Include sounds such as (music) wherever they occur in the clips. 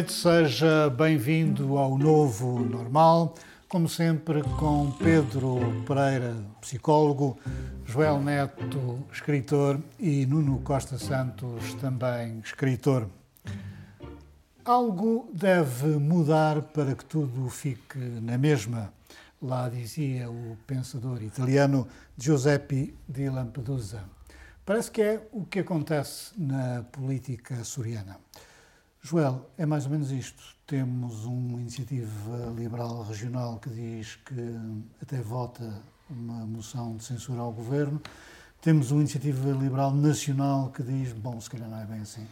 noite, seja bem-vindo ao novo normal. Como sempre, com Pedro Pereira, psicólogo, Joel Neto, escritor, e Nuno Costa Santos, também escritor. Algo deve mudar para que tudo fique na mesma, lá dizia o pensador italiano Giuseppe di Lampedusa. Parece que é o que acontece na política açoriana. Joel, é mais ou menos isto. Temos uma iniciativa liberal regional que diz que até vota uma moção de censura ao governo. Temos uma iniciativa liberal nacional que diz, bom, se calhar não é bem assim.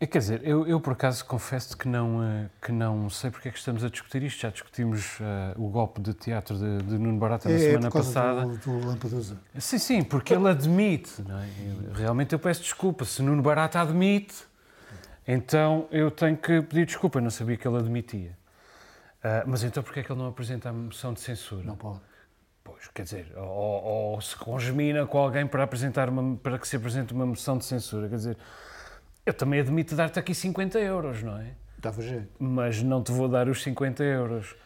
É, quer dizer, eu, eu, por acaso confesso que não, eh, que não sei porque é que estamos a discutir isto. Já discutimos uh, o golpe de teatro de, de Nuno Barata na é, semana por causa passada. Do, do Lampedusa. Sim, sim, porque ele admite. É? Realmente eu peço desculpa. Se Nuno Barata admite, então eu tenho que pedir desculpa, eu não sabia que ele admitia. Uh, mas então porquê é que ele não apresenta a moção de censura? Não pode. Pois, quer dizer, ou, ou se congemina com alguém para, apresentar uma, para que se apresente uma moção de censura. Quer dizer, eu também admito dar-te aqui 50 euros, não é? Dava jeito. Mas não te vou dar os 50 euros.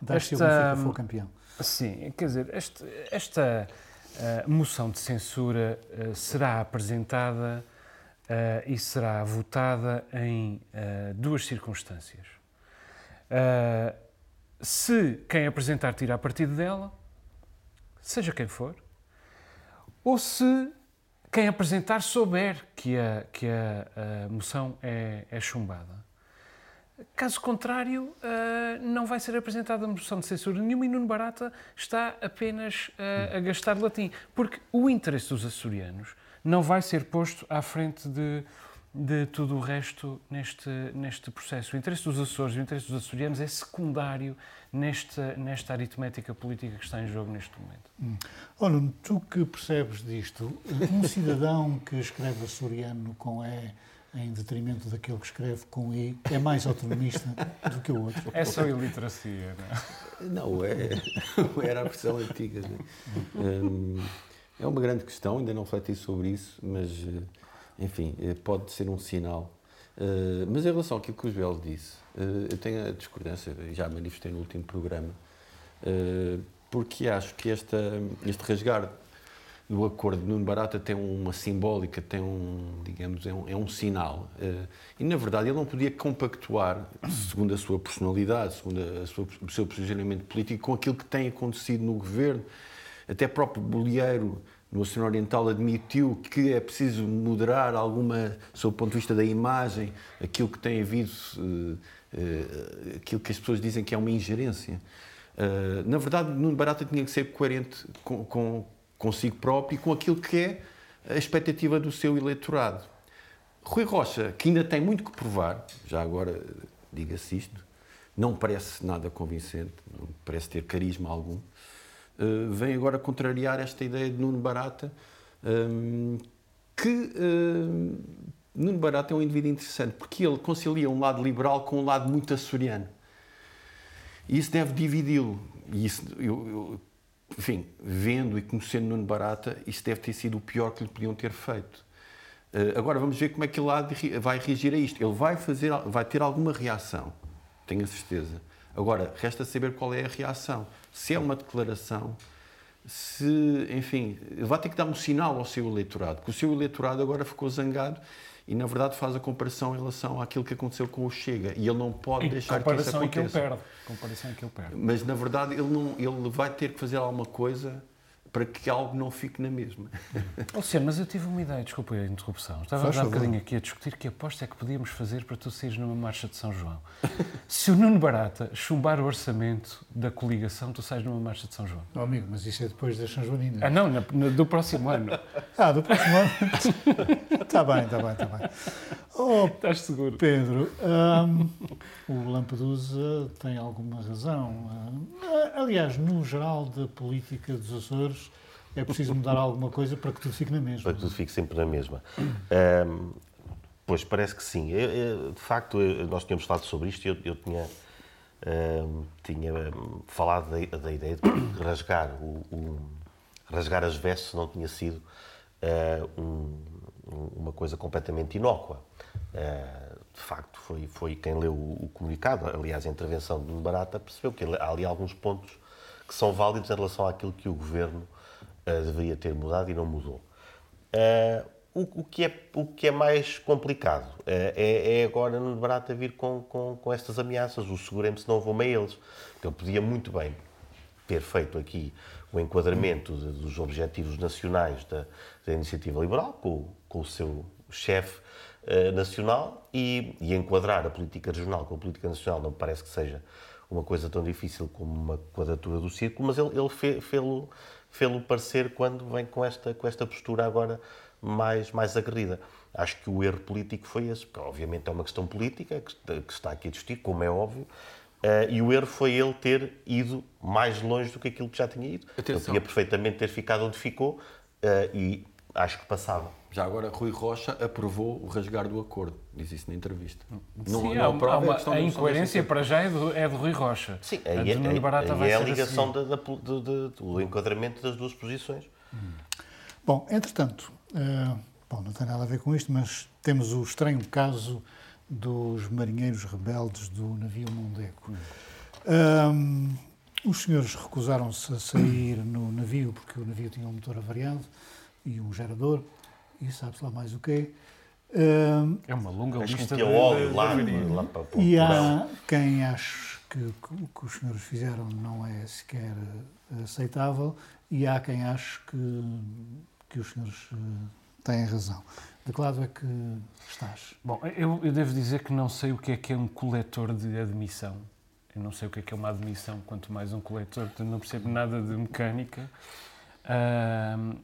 Dás se o Benfica for campeão. Sim, quer dizer, este, esta uh, moção de censura uh, será apresentada Uh, e será votada em uh, duas circunstâncias. Uh, se quem apresentar tirar partido dela, seja quem for, ou se quem apresentar souber que a, que a, a moção é, é, chumbada. Caso contrário, não vai ser apresentada moção de censura nenhuma e Nuno Barata está apenas a gastar latim. Porque o interesse dos açorianos não vai ser posto à frente de, de tudo o resto neste, neste processo. O interesse dos Açores e o interesse dos açorianos é secundário nesta, nesta aritmética política que está em jogo neste momento. Hum. Nuno, tu que percebes disto, um cidadão que escreve açoriano com E em detrimento daquele que escreve com I, é mais autonomista do que o outro. É só iliteracia, não é? Não, é, (laughs) era a versão antiga. Não é? Hum, é uma grande questão, ainda não refleti sobre isso, mas, eh, enfim, eh, pode ser um sinal. Eh, mas em relação àquilo que o Joel disse, eu tenho a discordância, já manifestei no último programa, porque acho que esta, este rasgar do acordo de Nuno Barata tem uma simbólica, tem um, digamos, é um, é um sinal. E, na verdade, ele não podia compactuar, segundo a sua personalidade, segundo a sua, o seu posicionamento político, com aquilo que tem acontecido no governo até próprio Bolieiro, no Oceano Oriental, admitiu que é preciso moderar alguma, sob o ponto de vista da imagem, aquilo que tem havido, uh, uh, aquilo que as pessoas dizem que é uma ingerência. Uh, na verdade, Nuno Barata tinha que ser coerente com, com, consigo próprio e com aquilo que é a expectativa do seu eleitorado. Rui Rocha, que ainda tem muito que provar, já agora diga-se isto, não parece nada convincente, não parece ter carisma algum. Eh, vem agora contrariar esta ideia de Nuno Barata, um, ehm, que uh, Nuno Barata é um indivíduo interessante, porque ele concilia um lado liberal com um lado muito açoriano. E isso deve dividi-lo. E isso, eu, eu, enfim, vendo e conhecendo Nuno Barata, isso deve ter sido o pior que lhe podiam ter feito. Uh, agora vamos ver como é que ele vai reagir a isto. Ele vai, fazer, vai ter alguma reação, tenho a certeza. Agora, resta saber qual é a reação se é uma declaração, se, enfim, vai ter que dar um sinal ao seu eleitorado, que o seu eleitorado agora ficou zangado e, na verdade, faz a comparação em relação àquilo que aconteceu com o Chega. E ele não pode deixar que isso aconteça. Que ele perde. Comparação em que ele perde. Mas, na verdade, ele, não, ele vai ter que fazer alguma coisa para que algo não fique na mesma. Luciano, mas eu tive uma ideia, desculpa a interrupção. Estava já um bocadinho aqui a discutir que aposta é que podíamos fazer para tu saíres numa marcha de São João. (laughs) Se o Nuno Barata chumbar o orçamento da coligação, tu sais numa marcha de São João. Oh, amigo, mas isso é depois das São Joaninas. Ah, não, na, na, do próximo ano. (laughs) ah, do próximo ano? Está (laughs) bem, está bem, está bem. Oh, Estás seguro? Pedro, um, o Lampedusa tem alguma razão. Uh, aliás, no geral da política dos Açores, é preciso mudar alguma coisa para que tudo fique na mesma. Para que tudo fique sempre na mesma. Pois, parece que sim. Eu, eu, de facto, eu, nós tínhamos falado sobre isto e eu, tinha, um, tinha falado da, da, ideia de rasgar, o, o, rasgar as vestes não tinha sido uh, um, uma coisa completamente inócua. Uh, de facto foi, foi quem leu o comunicado, aliás, a intervenção de Barata, percebeu que há ali alguns pontos que são válidos em relação àquilo que o governo uh, deveria ter mudado e não mudou. Uh, o, o, que é, o que é mais complicado uh, é, é, agora no Barata vir com, com, com estas ameaças, o segurem-se não vou a eles. Ele podia muito bem ter feito aqui o enquadramento de, dos objetivos nacionais da, da iniciativa liberal, com, com o seu chefe uh, nacional, e, e, enquadrar a política regional com a política nacional não me parece que seja uma coisa tão difícil como uma quadratura do círculo, mas ele, ele fê-lo fê parecer quando vem com esta, com esta postura agora mais, mais aguerrida. Acho que o erro político foi esse, porque obviamente é uma questão política que, que está aqui a discutir, como é óbvio, Uh, e o erro foi ele ter ido mais longe do que aquilo que já tinha ido. Atenção. Ele podia perfeitamente ter ficado onde ficou uh, e acho que passava. Já agora, Rui Rocha aprovou o rasgar do acordo, diz isso na entrevista. Sim, não, não aprova uma, a, a incoerência para já é do, é do Rui Rocha. Sim, aí, a, é, aí é a ligação da, da, do enquadramento das duas posições. Hum. Bom, entretanto, uh, bom, não tem nada a ver com isto, mas temos o estranho caso dos marinheiros rebeldes do navio Mondego. Um, os senhores recusaram-se a sair no navio porque o navio tinha um motor avariado e um gerador e sabe-se lá mais o quê. Um, é uma longa Acho lista de, óleo lá, lá para, E há quem ache que o que os senhores fizeram não é sequer aceitável e há quem ache que, que os senhores eh, têm razão. De que lado é que estás? Bom, eu, eu, devo dizer que não sei o que é que é um coletor de admissão. Eu não sei o que é que é uma admissão, quanto mais um coletor, portanto não percebo nada de mecânica. Uh,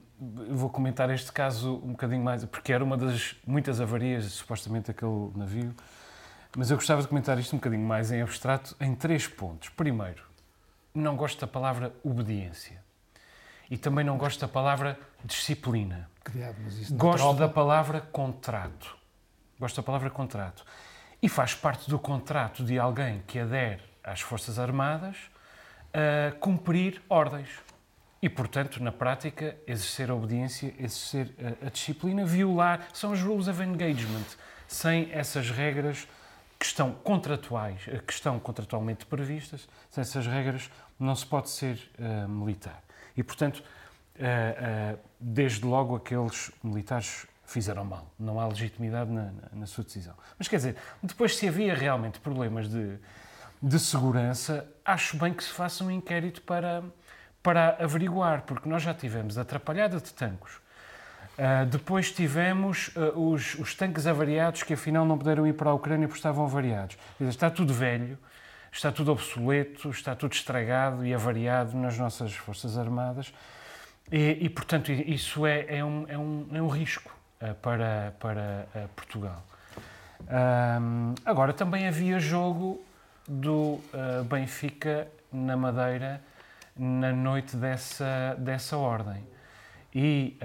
vou comentar este caso um bocadinho mais, porque era uma das muitas avarias, supostamente, daquele navio. Mas eu gostava de comentar isto um bocadinho mais em abstrato, em três pontos. Primeiro, não gosto da palavra obediência. E também não gosto da palavra disciplina. Criado, gosto da palavra contrato. Gosto da palavra contrato. E faz parte do contrato de alguém que adere às Forças Armadas a cumprir ordens. E, portanto, na prática, exercer a obediência, exercer a, a disciplina, violar, são os rules of engagement. Sem essas regras que estão contratuais, que estão contratualmente previstas, sem essas regras não se pode ser uh, militar. E, portanto, eh, eh, desde logo aqueles militares fizeram mal. Não há legitimidade na, na, na, sua decisão. Mas quer dizer, depois se havia realmente problemas de, de segurança, acho bem que se faça um inquérito para, para averiguar, porque nós já tivemos atrapalhada de tanques. Uh, depois tivemos uh, os, os tanques avariados que afinal não puderam ir para a Ucrânia porque estavam avariados. Está tudo velho, está tudo obsoleto, está tudo estragado e avariado nas nossas Forças Armadas e, e portanto, isso é, é, um, é, um, é um risco uh, para, para Portugal. Agora, também havia jogo do Benfica na Madeira na noite dessa, dessa ordem. E,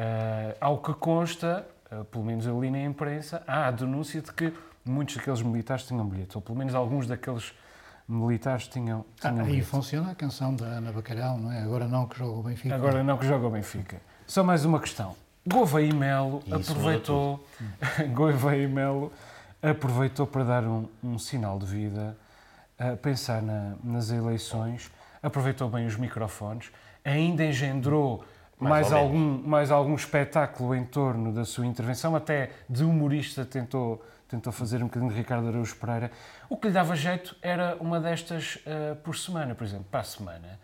ao que consta, pelo menos eu li na imprensa, há a denúncia de que muitos daqueles militares tinham bilhetes, ou pelo menos alguns daqueles militares tinham. tinham ah, aí funciona a canção da Ana Bacalhau, não é? Agora não que joga o Benfica. Agora não que joga o Benfica. Só mais uma questão. Gouveia e Melo Isso aproveitou. (laughs) Gouveia e Melo aproveitou para dar um, um sinal de vida, a pensar na, nas eleições, aproveitou bem os microfones, ainda engendrou mais, mais algum, mais algum espetáculo em torno da sua intervenção, até de humorista tentou tentou fazer um bocadinho de Ricardo Araújo Pereira. O que lhe dava jeito era uma destas uh, por semana, por exemplo, para a semana.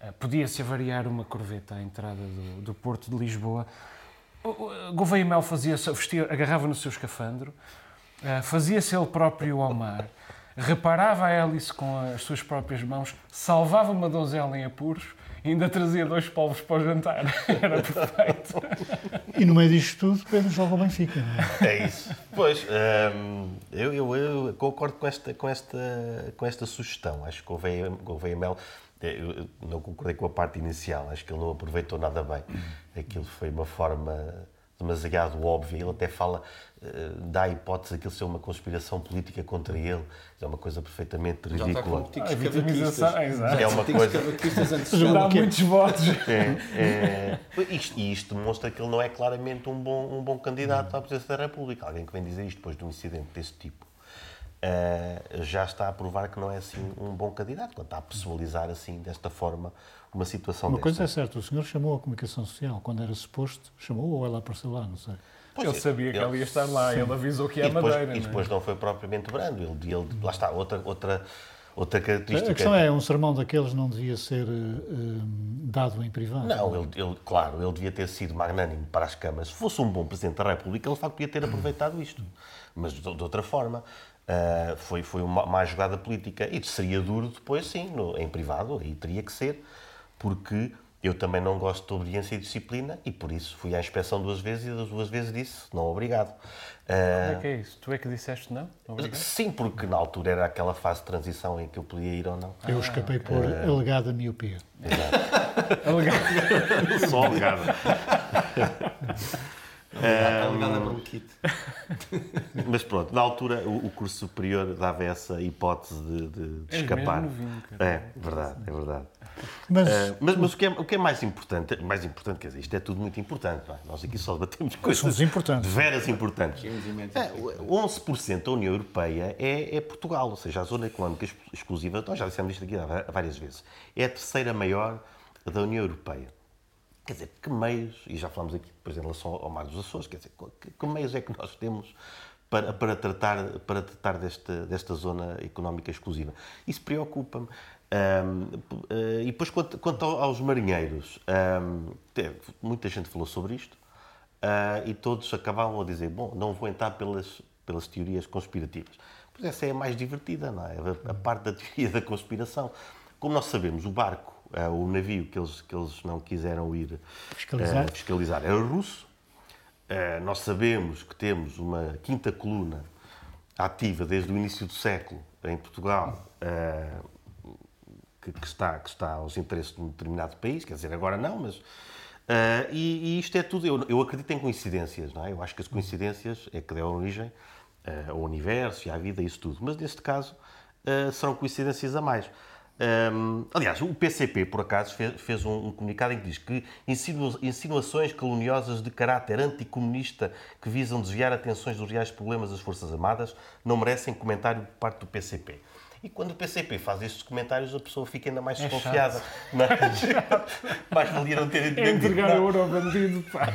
Uh, Podia-se avariar uma corveta à entrada do, do Porto de Lisboa. O, Gouveia Mel fazia, vestia, agarrava no seu escafandro, uh, fazia-se ele próprio ao mar, reparava a hélice com as suas próprias mãos, salvava uma donzela em apuros ainda trazia dois povos para o jantar. (laughs) Era perfeito. E no meio disto tudo, Pedro joga o Benfica, não é? É isso. Pois, hum, eu, eu, eu, concordo com esta, com, esta, com esta sugestão. Acho que o Gouveia Mel eu não concordei com a parte inicial, acho que ele não aproveitou nada bem. Aquilo foi uma forma demasiado óbvia. Ele até fala, uh, dá a hipótese de aquilo ser uma conspiração política contra ele. É uma coisa perfeitamente ridícula. Já está a vitimização, é uma coisa. Dá muitos votos. É, é, isto, e isto demonstra que ele não é claramente um bom, um bom candidato à presidência da República. Alguém que vem dizer isto depois de um incidente desse tipo. uh, já está a provar que não é assim um bom candidato, quando está a pessoalizar assim, desta forma, uma situação Uma desta. coisa é certa, o senhor chamou a comunicação social, quando era suposto, chamou ou ela apareceu lá, não sei. Pois ele sabia que ela ia estar lá, ele avisou que ia e depois, Madeira. E depois não, é? foi propriamente brando, ele, ele, lá está, outra, outra, outra característica. A questão é, um sermão daqueles não devia ser uh, dado em privado? Não, ele, ele, claro, ele devia ter sido magnânimo para as câmaras. Se fosse um bom Presidente da República, ele de facto podia ter aproveitado isto. Mas de, de outra forma, uh, foi, foi uma má jogada política. E seria duro depois, sim, no, em privado, e teria que ser, porque eu também não gosto de obediência e disciplina e por isso fui à inspeção duas vezes e das duas vezes disse não, obrigado. Como é que é isso? Tu é que disseste não? Obrigado? Sim, porque na altura era aquela fase de transição em que eu podia ir ou não. Eu escapei por uh... alegada miopia. Exato. alegada. (laughs) Só alegada. (laughs) Alegada um... bronquite. (laughs) Mas pronto, na altura o, o, curso superior dava essa hipótese de, de, de escapar. Novinho, é, verdade, é verdade. Mas, uh, mas, mas o, que é, o, que é, mais importante, mais importante, quer dizer, isto é tudo muito importante, não é? nós aqui só debatemos coisas Somos importantes. veras importantes. É, 11% da União Europeia é, é, Portugal, ou seja, a zona económica exclusiva, nós já dissemos isto aqui várias vezes, é a terceira maior da União Europeia. Quer dizer, que meios, e já falamos aqui, exemplo, em relação ao Mar dos Açores, quer dizer, que, que meios é que nós temos para, para tratar, para tratar desta, desta zona económica exclusiva? Isso preocupa-me. Um, uh, e depois, quanto, quanto aos marinheiros, um, muita gente falou sobre isto uh, e todos acabavam a dizer: Bom, não vou entrar pelas, pelas teorias conspirativas. Pois essa é a mais divertida, não é? A, a parte da teoria da conspiração. Como nós sabemos, o barco, uh, o navio que eles, que eles não quiseram ir fiscalizar, fiscalizar era russo. nós sabemos que temos uma quinta coluna ativa desde o início do século em Portugal que, que, está, que está aos interesses de um determinado país, quer dizer, agora não, mas. Uh, e, e, isto é tudo. Eu, eu acredito em coincidências, não é? Eu acho que as coincidências é que dão origem uh, ao universo e à vida, isso tudo. Mas neste caso uh, serão coincidências a mais. Um, aliás, o PCP, por acaso, fez, fez um, um, comunicado em que diz que insinu, insinuações caluniosas de caráter anticomunista que visam desviar atenções dos reais problemas das Forças Armadas não merecem comentário por parte do PCP. E quando o PCP faz estes comentários, a pessoa fica ainda mais É desconfiada. Mas, (laughs) (laughs) mais valia não ter É entendido. entregar ouro ao bandido, pá.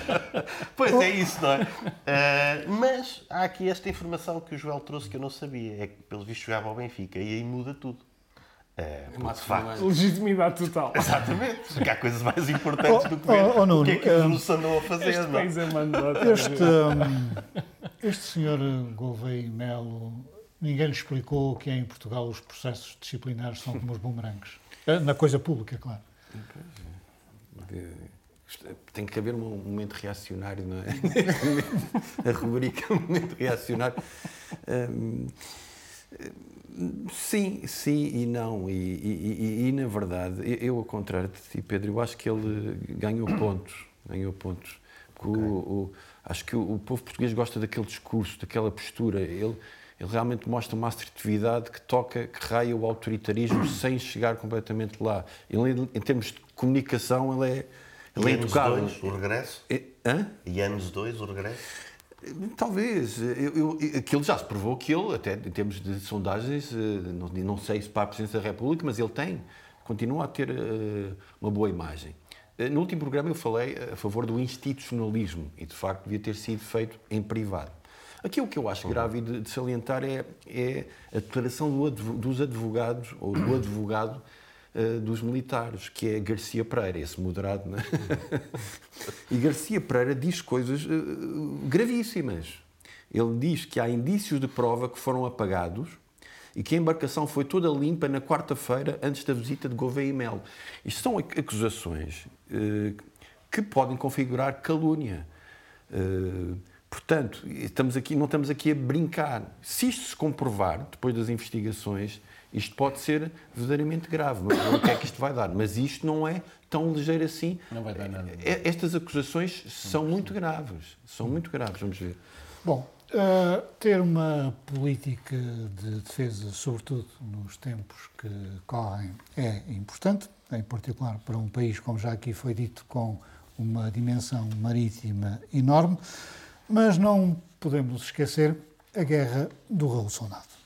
(laughs) Pois é isso, não é? Uh, mas há aqui esta informação que o Joel trouxe que eu não sabia. É que, pelo visto, jogava ao Benfica. E aí muda tudo. De facto, Legitimidade total. Exatamente, porque há coisas mais importantes Oh, do que ver oh, oh, Nuno, o que é que os um, russos andam a fazer. Este não é? é. Este, hum, este senhor Gouveia Melo, ninguém lhe explicou que em Portugal os processos disciplinares são como os bumerangues. Eh, Na coisa pública, claro. De- Tem que haver um momento reacionário, não é? (laughs) A rubrica é um momento reacionário. Hum, sim, sim e não. E, e- e- e, na verdade, eu, ao contrário de ti, Pedro, eu acho que ele ganhou pontos. Ganhou pontos. Porque o- o- acho que o, o povo português gosta daquele discurso, daquela postura. Ele, ele realmente mostra uma assertividade que toca, que raia o autoritarismo (coughs) sem chegar completamente lá. Ele, em termos de comunicação, ele é, ele E é anos intocável. dois, o regresso? É- Hã? E anos 2, o regresso? Talvez. Eu, eu, aquilo já se provou que ele, até em termos de sondagens, eh, não, não sei se para a Presidência da República, mas ele tem, continua a ter eh, uma boa imagem. Eh, No último programa eu falei a favor do institucionalismo e, de facto, devia ter sido feito em privado. Aqui o que eu acho grave de, de salientar é, é a declaração do advo- dos advogados, ou do advogado eh, dos militares, que é Garcia Pereira, esse moderado. Não é? (laughs) e Garcia Pereira diz coisas eh, gravíssimas. Ele diz que há indícios de prova que foram apagados e que a embarcação foi toda limpa na quarta-feira antes da visita de Gouveia e Melo. Isto são ac- acusações eh, que podem configurar calúnia. Eh, portanto, estamos aqui, não estamos aqui a brincar. Se isto se comprovar, depois das investigações, isto pode ser verdadeiramente grave. Sei o que é que isto vai dar, mas isto não é tão ligeiro assim. Não vai dar nada. Eh, Estas acusações são muito graves. São muito graves, vamos ver. Bom, eh, ter uma política de defesa, sobretudo nos tempos que correm, é importante, em particular para um país, como já aqui foi dito, com uma dimensão marítima enorme, mas não podemos esquecer a guerra do Soldado.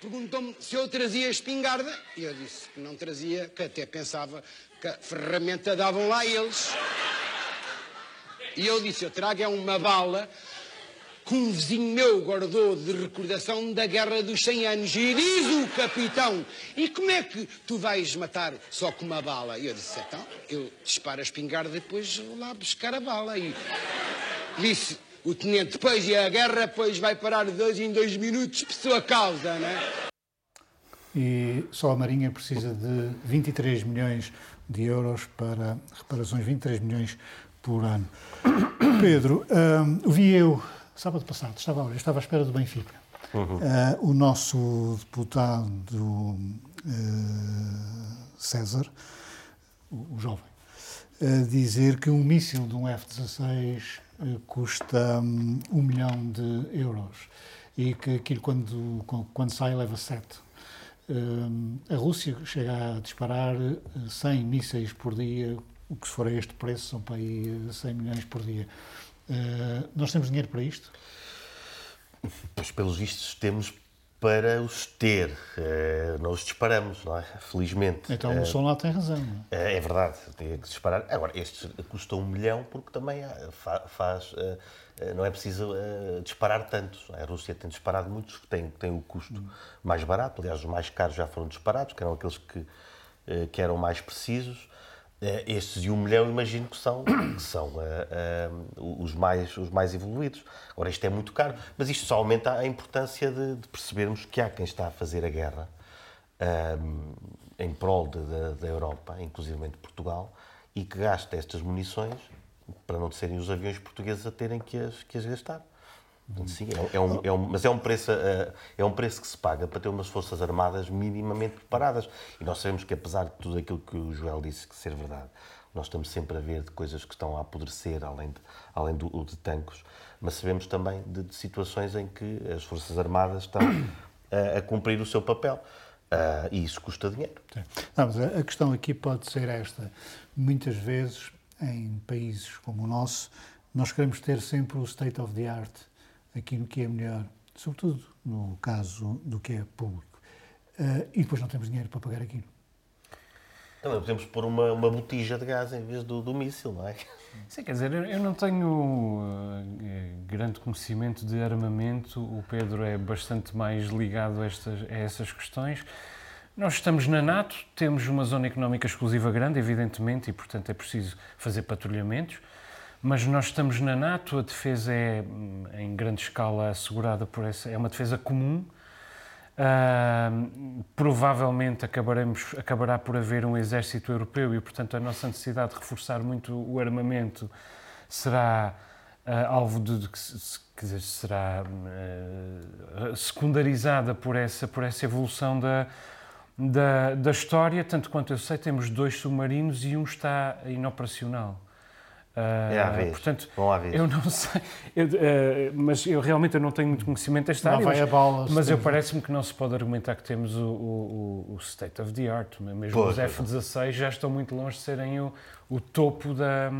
Perguntou-me se eu trazia espingarda e eu disse que não trazia, que até pensava que a ferramenta davam lá eles. E eu disse, eu trago é uma bala que um vizinho meu guardou de recordação da Guerra dos 100 Anos. E diz o capitão, e como é que tu vais matar só com uma bala? E eu disse, então, eu disparo a espingarda e depois vou lá buscar a bala. E disse o tenente, depois e a guerra, depois vai parar de dois em dois minutos por sua causa, não é? E só a Marinha precisa de 23 milhões de euros para reparações, 23 milhões por ano. (coughs) Pedro, um, vi eu, sábado passado, estava, olha, estava à espera do Benfica. Uhum. Uh, o nosso deputado uh, César, o, o jovem, uh, dizer que um míssil de um F-16 custa um, um milhão de euros e que aquilo quando, quando sai leva sete. A Rússia chega a disparar 100 mísseis por dia, o que se for a este preço são para aí 100 milhões por dia. Nós temos dinheiro para isto? Pois, pelos vistos, temos para os ter. não os disparamos, não é? Felizmente. Então o Sol lá tem razão. É? é verdade, tem que disparar. Agora, estes custam um milhão porque também faz. não é preciso disparar tantos. A Rússia tem disparado muitos que têm, têm o custo mais barato. Aliás, os mais caros já foram disparados, que eram aqueles que, que eram mais precisos. Estes de um milhão, imagino que são, (coughs) que são uh, uh, os, mais, os mais evoluídos. Agora, isto é muito caro, mas isto só aumenta a importância de, de percebermos que há quem está a fazer a guerra um, em prol da Europa, inclusive de Portugal, e que gasta estas munições para não serem os aviões portugueses a terem que as, que as gastar. Sim, é, é, um, é um, mas é um, preço, é, é um preço que se paga para ter umas Forças Armadas minimamente preparadas. E nós sabemos que, apesar de tudo aquilo que o Joel disse que ser verdade, nós estamos sempre a ver de coisas que estão a apodrecer, além de, além do, de tanques, mas sabemos também de, de situações em que as Forças Armadas estão a, a cumprir o seu papel. Uh, e isso custa dinheiro. Não, mas a questão aqui pode ser esta. Muitas vezes, em países como o nosso, nós queremos ter sempre o state of the art aquilo que é melhor, sobretudo no caso do que é público. Uh, e depois não temos dinheiro para pagar aquilo. Também podemos pôr uma, uma botija de gás em vez do, do míssil, não é? Sim, quer dizer, eu não tenho uh, grande conhecimento de armamento, o Pedro é bastante mais ligado a, estas, a essas questões. Nós estamos na NATO, temos uma zona económica exclusiva grande, evidentemente, e portanto é preciso fazer patrulhamentos mas nós estamos na NATO, a defesa é hum, em grande escala assegurada por essa, é uma defesa comum. Uh, provavelmente acabaremos, acabará por haver um exército europeu e, portanto, a nossa necessidade de reforçar muito o armamento será uh, alvo de, de dizer, será uh, secundarizada por essa, por essa evolução da, da, da história. Tanto quanto eu sei, temos dois submarinos e um está inoperacional. Uh, é à vez. Portanto, Vão à vez. eu não (laughs) sei, eu, uh, mas eu realmente eu não tenho muito conhecimento desta área, mas, bola, mas eu parece-me que não se pode argumentar que temos o, o, o state of the art, mesmo os F-16 já estão muito longe de serem o, o topo da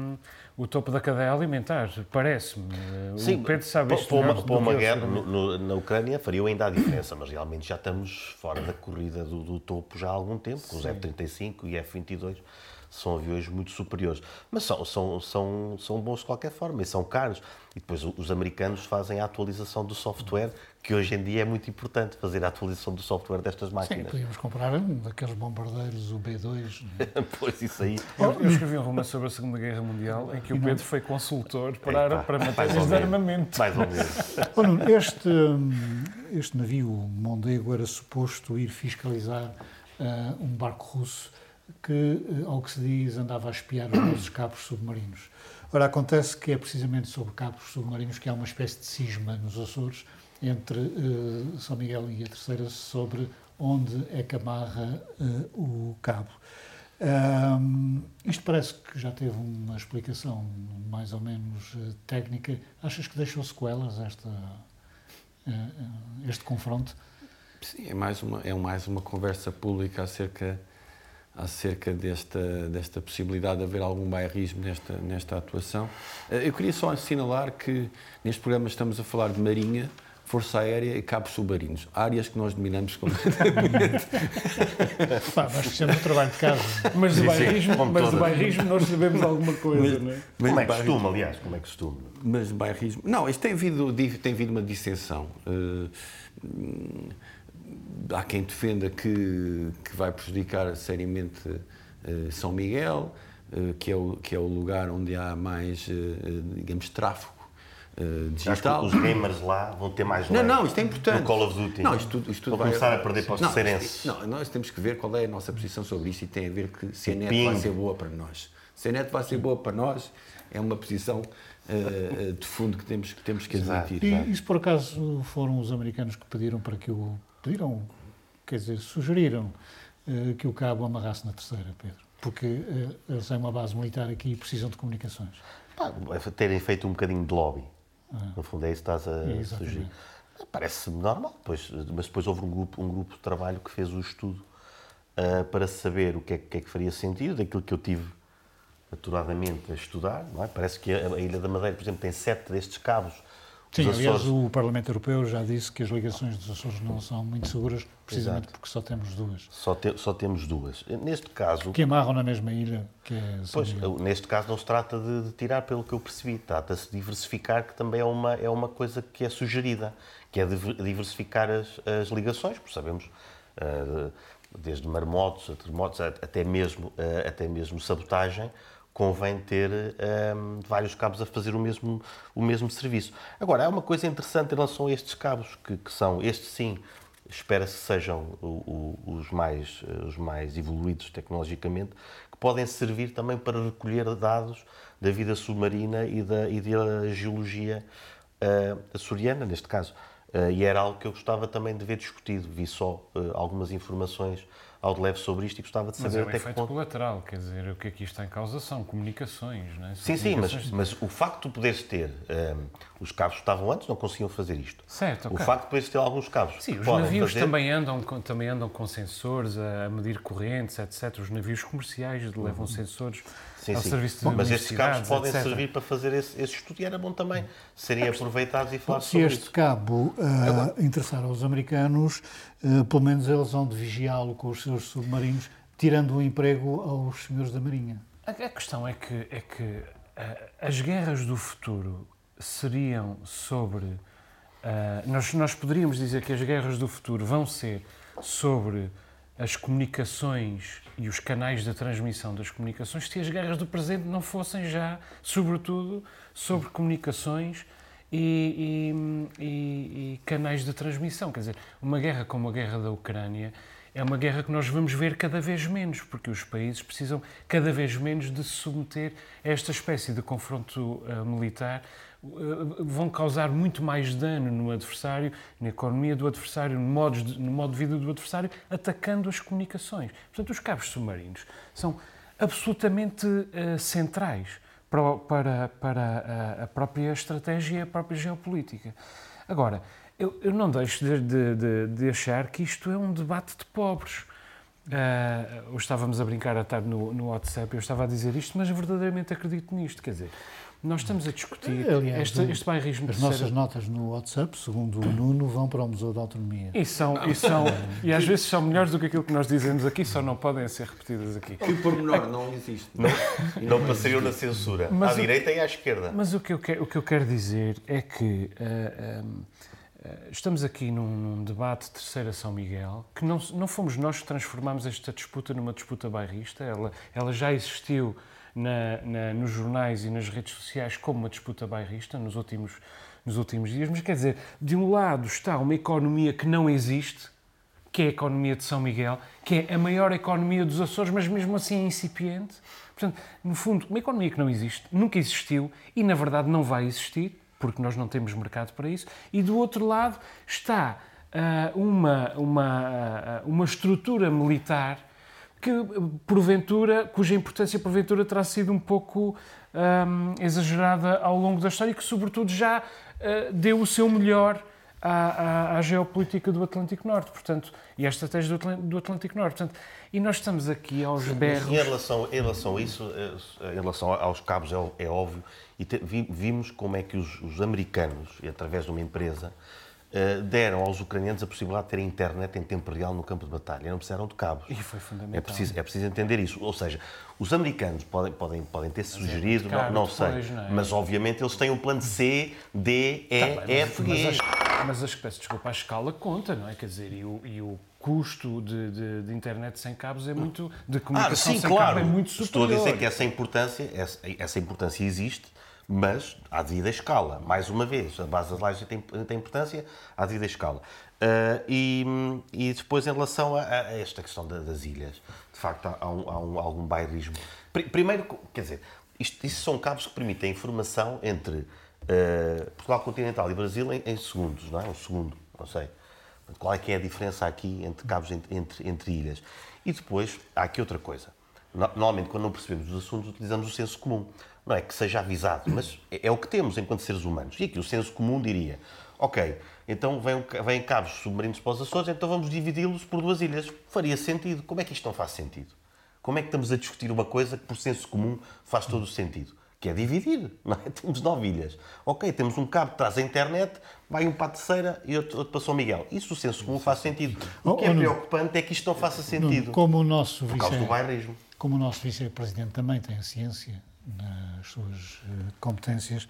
o topo da cadeia alimentar, parece-me. Sim, o Pedro sabe isto para uma, para uma guerra no, no, na Ucrânia faria ainda a diferença, mas realmente já estamos fora da corrida do, do topo já há algum tempo, com os F-35 e F-22 são aviões muito superiores. Mas são, são, são, são bons de qualquer forma e são caros. E depois os americanos fazem a atualização do software, que hoje em dia é muito importante fazer a atualização do software destas máquinas. Sim, podíamos comprar um daqueles bombardeiros, o B2. (laughs) pois, isso aí. Eu, eu, escrevi um romance sobre a Segunda Guerra Mundial em que o Pedro foi consultor para, para matérias de armamento. Mais ou menos. (laughs) este, hum, este navio Mondego era suposto ir fiscalizar uh, um barco russo que, eh, ao que se diz, andava a espiar os nossos cabos submarinos. Ora, acontece que é precisamente sobre cabos submarinos que há uma espécie de cisma nos Açores entre uh, São Miguel e a Terceira sobre onde é que amarra uh, o cabo. Um, isto parece que já teve uma explicação mais ou menos uh, técnica. Achas que deixou sequelas esta, este confronto? Sim, é mais, uma, é mais uma conversa pública acerca acerca desta, desta possibilidade de haver algum bairrismo nesta, nesta atuação. Eh, eu queria só assinalar que neste programa estamos a falar de Marinha, Força Aérea e Cabos Submarinos. Áreas que nós dominamos completamente. (laughs) Pá, nós fizemos o trabalho de casa. Mas sim, bairrismo, mas bairrismo nós sabemos alguma coisa, não é? Mas Como é costume, aliás, como é costume? Mas bairrismo. Não, isto tem havido, tem havido uma dissensão. Hum, há quem defenda que, que vai prejudicar seriamente eh, São Miguel, eh, que, é o, que é o lugar onde há mais, eh, digamos, tráfego Acho que digital. os gamers lá vão ter mais Não, não, isto é importante. No Call of Duty. Não, isto tudo, isto tudo Vão vai- começar a perder para os Não, isto- Não, nós temos que ver qual é a nossa posição sobre isto e tem a ver que se a net Ping. vai ser boa para nós. Se a net vai ser boa para nós, é uma posição de fundo que temos que, temos que Exato. admitir. E, e se por acaso foram os americanos que pediram para que o. pediram, quer dizer, sugeriram eh, que o cabo amarrasse na terceira, Pedro? Porque eh, eles têm uma base militar aqui e precisam de comunicações. Pá, terem feito um bocadinho de lobby. No fundo é isso que estás a sugerir. Parece-me normal, pois, mas depois houve um grupo, um grupo de trabalho que fez o estudo ah, para saber o que é, que é que faria sentido, daquilo que eu tive aturadamente a estudar. Não é? Parece que a, a Ilha da Madeira, por exemplo, tem sete destes cabos. Sim, aliás, o Parlamento Europeu já disse que as ligações dos Açores não são muito seguras, precisamente Exato. porque só temos duas. só, te- só temos duas. Neste caso, Que amarram na mesma ilha, que é São Pois, Miguel. neste caso não se trata de, de tirar, pelo que eu percebi, trata-se de diversificar, que também é uma, é uma coisa que é sugerida, que é diver- diversificar as, as ligações, porque sabemos, eh, desde marmotos a terremotos, até mesmo, eh, até mesmo sabotagem, convém ter eh, vários cabos a fazer o mesmo, o mesmo serviço. Agora, há uma coisa interessante em relação a estes cabos, que, que são, estes sim, espera-se sejam o- o- os mais, os mais evoluídos tecnologicamente, que podem servir também para recolher dados da vida submarina e da, e da geologia eh, açoriana, neste caso. Eh, e era algo que eu gostava também de ver discutido. Vi só eh, algumas informações ao de leve sobre isto e gostava de Mas saber é um até que ponto. colateral, quer dizer, o que aqui está em causa são comunicações, não é? São Sim, sim, mas, comunicações- mas o facto de poderes ter. eh, os cabos que estavam antes não conseguiam fazer isto. Certo, O ok. facto de poderes ter alguns cabos. Sim, os navios fazer- também, andam com, também andam com sensores a, a medir correntes, etc. Os navios comerciais levam sensores Sim, ao sim. serviço de Bom, mas estes cabos podem etc. servir para fazer esse, esse estudo e era bom também serem aproveitados e falar Se sobre este isso. cabo ah, interessar aos americanos, ah, pelo menos eles vão de vigiá-lo com os seus submarinos, tirando o emprego aos senhores da Marinha. A, a questão é que, é que ah, as guerras do futuro seriam sobre. nós, nós poderíamos dizer que as guerras do futuro vão ser sobre as comunicações e os canais de transmissão das comunicações se as guerras do presente não fossem já, sobretudo, sobre comunicações e, e- e- e canais de transmissão. Quer dizer, uma guerra como a guerra da Ucrânia é uma guerra que nós vamos ver cada vez menos, porque os países precisam cada vez menos de se submeter a esta espécie de confronto ah, militar. Vão causar muito mais dano no adversário, na economia do adversário, no modo de, no modo de vida do adversário, atacando as comunicações. Portanto, os cabos submarinos são absolutamente ah, centrais para, para, para a, a própria estratégia e a própria geopolítica. Agora, eu, eu não deixo de, de- de- de achar que isto é um debate de pobres. Hoje estávamos a brincar à tarde no, no WhatsApp, eu estava a dizer isto, mas verdadeiramente acredito nisto. Quer dizer, nós estamos a discutir Aliás, este, este bairrismo As nossas notas no WhatsApp, segundo o Nuno, vão para o Museu da Autonomia. E, são, e, são, e às vezes são melhores do que aquilo que nós dizemos aqui, só não podem ser repetidas aqui. Que pormenor não existe. Não, não passariam na censura. Mas à o- direita e à esquerda. Mas o que eu quero, o que eu quero dizer é que ah, ah, ah, estamos aqui num, num debate de Terceira São Miguel, que não, não fomos nós que transformámos esta disputa numa disputa bairrista, ela, ela já existiu na- na- nos jornais e nas redes sociais como uma disputa bairrista nos últimos, nos últimos dias, mas quer dizer, de um lado está uma economia que não existe, que é a economia de São Miguel, que é a maior economia dos Açores, mas mesmo assim é incipiente. Portanto, no fundo, uma economia que não existe, nunca existiu e, na verdade, não vai existir, porque nós não temos mercado para isso. E do outro lado está ah, uma, uma, ah, uma estrutura militar que, porventura, cuja importância, porventura, terá sido um pouco ahm, exagerada ao longo da história e que, sobretudo, já ah, deu o seu melhor à, à- à geopolítica do Atlântico Norte, portanto, e à estratégia do, do Atlântico Norte. Portanto, e nós estamos aqui aos berros. Em relação, em relação a isso, eh, em relação aos cabos, é, é óbvio, e te- vi- vimos como é que os, os americanos, e através de uma empresa, eh, deram aos ucranianos a possibilidade de terem internet em tempo real no campo de batalha. Não precisaram de cabos. E foi fundamental. É preciso, é preciso entender isso. Ou seja, os americanos podem, podem, podem ter sugerido, é caro não, não depois, sei, não é? mas obviamente eles têm um plano C, D, E, Tá bem, F, mas, G. mas, a, mas desculpa, a escala conta, não é? Quer dizer, e o, e o custo de, de- de internet sem cabos é muito. de Ah, comunicação sim, sem claro. cabo é muito Estou a superior. dizer que essa importância, essa, essa importância existe, mas à devida escala. Mais uma vez, a base das lajes tem, tem importância à devida escala. Ah, e, e depois, em relação a, a esta questão da- das ilhas, de facto, há, um, há um- algum bairrismo. Pri- Primeiro, quer dizer, isto, isto são cabos que permitem informação entre ah, Portugal continental e Brasil em, em segundos, não é? Um segundo, não sei. Qual é que é a diferença aqui entre cabos entre, entre, entre ilhas? E depois, há aqui outra coisa. No- Normalmente, quando não percebemos os assuntos, utilizamos o senso comum. Não é que seja avisado, mas é, é o que temos enquanto seres humanos. E aqui o senso comum diria: ok, então vêm vem cabos submarinos para os Açores, então vamos dividi-los por duas ilhas. Faria sentido. Como é que isto não faz sentido? Como é que estamos a discutir uma coisa que, por senso comum, faz todo o sentido? Que é dividir, não é? (laughs) Temos nove ilhas. Ok, temos um cabo que traz a internet, vai um para a terceira e outro, outro para São Miguel. Isso, o senso comum, faz sentido. O que é Oh, oh, preocupante é que isto não faça sentido. Como o nosso Por causa do vice, bairrismo. como o nosso vice-presidente também tem a ciência nas suas eh, competências,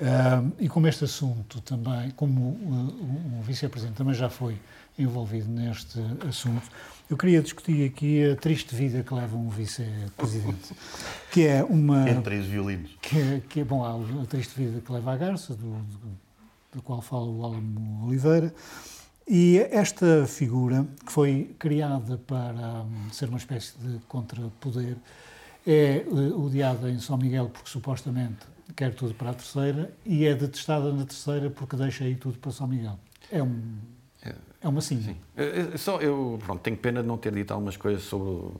ah, e como este assunto também, como uh, o, o vice-presidente também já foi envolvido neste assunto, eu queria discutir aqui a triste vida que leva um vice-presidente, (laughs) que é uma Entre três violinos. que, é- que é bom, há a triste vida que leva à garça, do, do, do qual fala o Álamo Oliveira, e esta figura, que foi criada para hum, ser uma espécie de contrapoder, é eh, odiada em São Miguel porque supostamente quer tudo para a terceira e é detestada na terceira porque deixa aí tudo para São Miguel. É, um, é uma sim. Eh, eh, Só eu pronto, tenho pena de não ter dito algumas coisas sobre,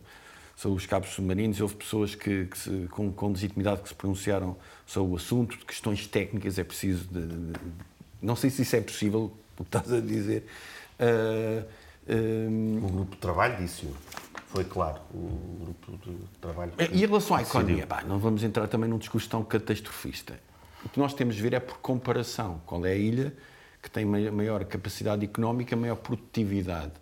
sobre os cabos submarinos. Houve pessoas que, que se- com, com legitimidade que se pronunciaram sobre o assunto, de questões técnicas, é preciso. De, de- de- não sei se isso é possível, o que estás a dizer. Eh, eh, O grupo de trabalho disse-o. Foi claro. O grupo de trabalho. E em relação à economia, pá, não vamos entrar também num discurso tão catastrofista. O que nós temos de ver é por comparação. Qual é a ilha que tem mai- maior capacidade económica, maior produtividade?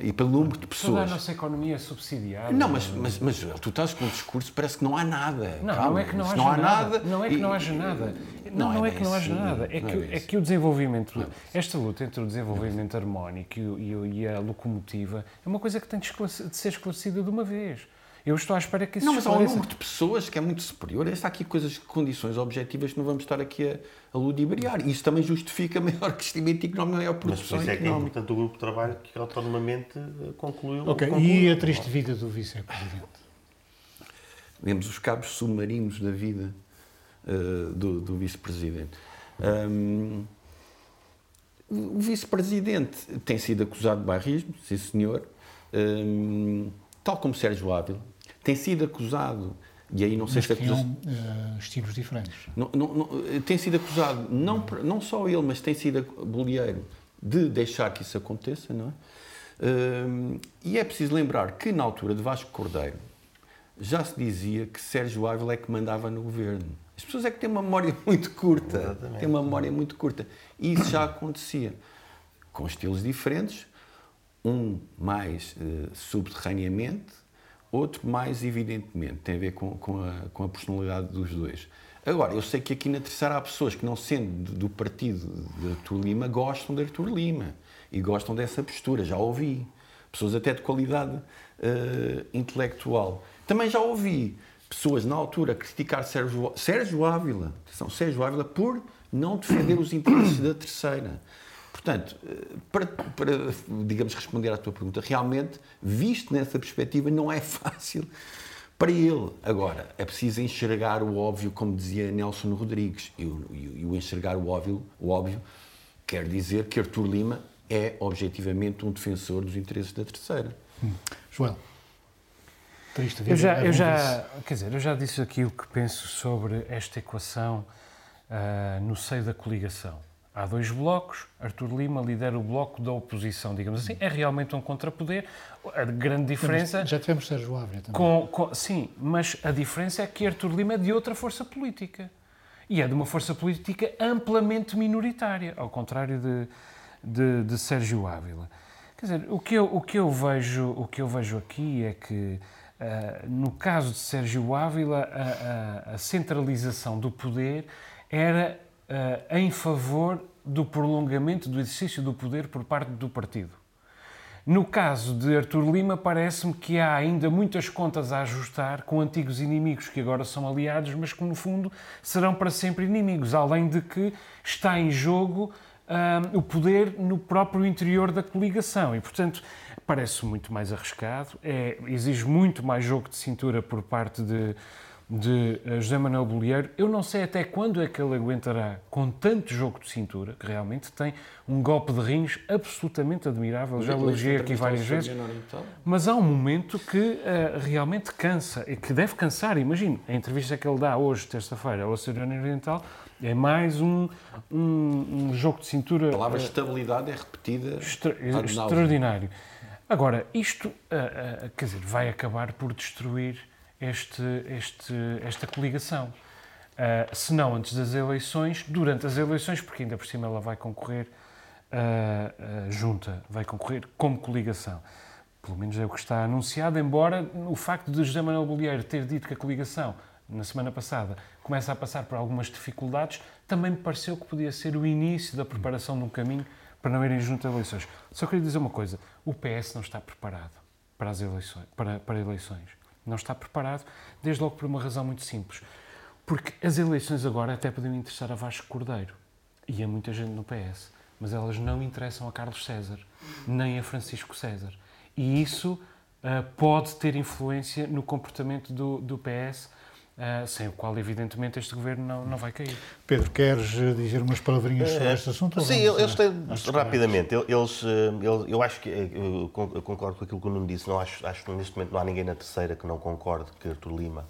E pelo número de Toda a pessoas. nossa economia é subsidiada. Não, mas, mas, mas tu estás com um discurso, parece que não há nada. Não, Calma, não é que não haja há nada. Não é que não haja nada. Não, não é bem que não haja assim, nada. É não que, é assim. que o desenvolvimento, esta luta entre o desenvolvimento harmónico e, e e a locomotiva é uma coisa que tem de ser esclarecida de uma vez. Eu estou à espera que isso Não, mas há um número de pessoas que é muito superior. Está aqui coisas, condições objetivas que não vamos estar aqui a, a ludibriar. E isso também justifica (laughs) maior crescimento económico, maior Mas por produção isso é que é importante o grupo de trabalho que autonomamente eh, concluiu. Ok, concluiu. e a triste vida do vice-presidente? Vemos os cabos submarinos da vida eh, do, do vice-presidente. Hum, o vice-presidente tem sido acusado de barrismo, sim senhor, Hum, tal como Sérgio Ávila, tem sido acusado, e aí não sei Mas se a acusação- tinham eh, estilos diferentes. não, não, não, tem sido acusado, não, não só ele, mas tem sido bolieiro de deixar que isso aconteça, não é? Hum, e é preciso lembrar que na altura de Vasco Cordeiro já se dizia que Sérgio Ávila é que mandava no governo. As pessoas é que têm uma memória (laughs) muito curta. Exatamente. Têm uma memória muito curta. E isso já acontecia. Com estilos diferentes, um mais eh, subterraneamente, outro mais evidentemente. Tem a ver com, com, a, com a personalidade dos dois. Agora, eu sei que aqui na terceira há pessoas que, não sendo do- do partido de Artur Lima, gostam de Artur Lima e gostam dessa postura. Já ouvi. Pessoas até de qualidade eh, intelectual. Também já ouvi pessoas na altura criticar Sérgio, Sérgio Ávila, Sérgio Ávila, por não defender os interesses da terceira. Portanto, para, para, digamos, responder à tua pergunta, realmente, visto nessa perspectiva, não é (laughs) fácil para ele. Agora, é preciso enxergar o óbvio, como dizia Nelson Rodrigues. E o, e enxergar o óbvio, o óbvio quer dizer que Artur Lima é, objetivamente, um defensor dos interesses da terceira. Joel, triste vida. Eu já, leva eu já, quer dizer, eu já disse aqui o que penso sobre esta equação ah, no seio da coligação. Há dois blocos, Artur Lima lidera o bloco da oposição, digamos assim, é realmente um contrapoder. A grande diferença... Já tivemos Sérgio Ávila também. Com, com- sim, mas a diferença é que Artur Lima é de outra força política. E é de uma força política amplamente minoritária, ao contrário de, de, de Sérgio Ávila. Quer dizer, o que eu, o que eu, vejo, o que eu vejo aqui é que, uh, no caso de Sérgio Ávila, a, a, a centralização do poder era uh, em favor do prolongamento do exercício do poder por parte do partido. No caso de Artur Lima, parece-me que há ainda muitas contas a ajustar com antigos inimigos que agora são aliados, mas que no fundo serão para sempre inimigos, além de que está em jogo um, o poder no próprio interior da coligação. E, portanto, parece muito mais arriscado, é, exige muito mais jogo de cintura por parte de de eh, José Manuel Bolieiro. Eu não sei até quando é que ele aguentará com tanto jogo de cintura, que realmente tem um golpe de rins absolutamente admirável. Já elogiei aqui várias vezes. Mas há um momento que uh, realmente cansa e que deve cansar. Imagino, a entrevista que ele dá hoje, terça-feira, ao Oceano Oriental, é mais um, um, um, jogo de cintura. A palavra uh, estabilidade é repetida. Extra extraordinário. Agora, isto, uh, quer dizer, vai acabar por destruir este, este, esta coligação. Uh, se não antes das eleições, durante as eleições, porque ainda por cima ela vai concorrer uh, uh, junta, vai concorrer como coligação. Pelo menos é o que está anunciado, embora o facto de José Manuel Bolieiro ter dito que a coligação, na semana passada, começa a passar por algumas dificuldades, também me pareceu que podia ser o início da preparação de um caminho para não irem junto a eleições. Só queria dizer uma coisa: o PS não está preparado para as eleições. Para, para eleições. Não está preparado, desde logo por uma razão muito simples. Porque as eleições agora até podiam interessar a Vasco Cordeiro e a muita gente no PS, mas elas não interessam a Carlos César, nem a Francisco César. E isso uh, pode ter influência no comportamento do, do PS Uh, sem o qual, evidentemente, este governo não, não vai cair. Pedro, queres dizer umas palavrinhas sobre este assunto? Sim, eles têm, rapidamente, eles, eles, eu acho que, eu concordo com aquilo que o Nuno disse, não acho, acho que neste momento não há ninguém na terceira que não concorde que Artur Lima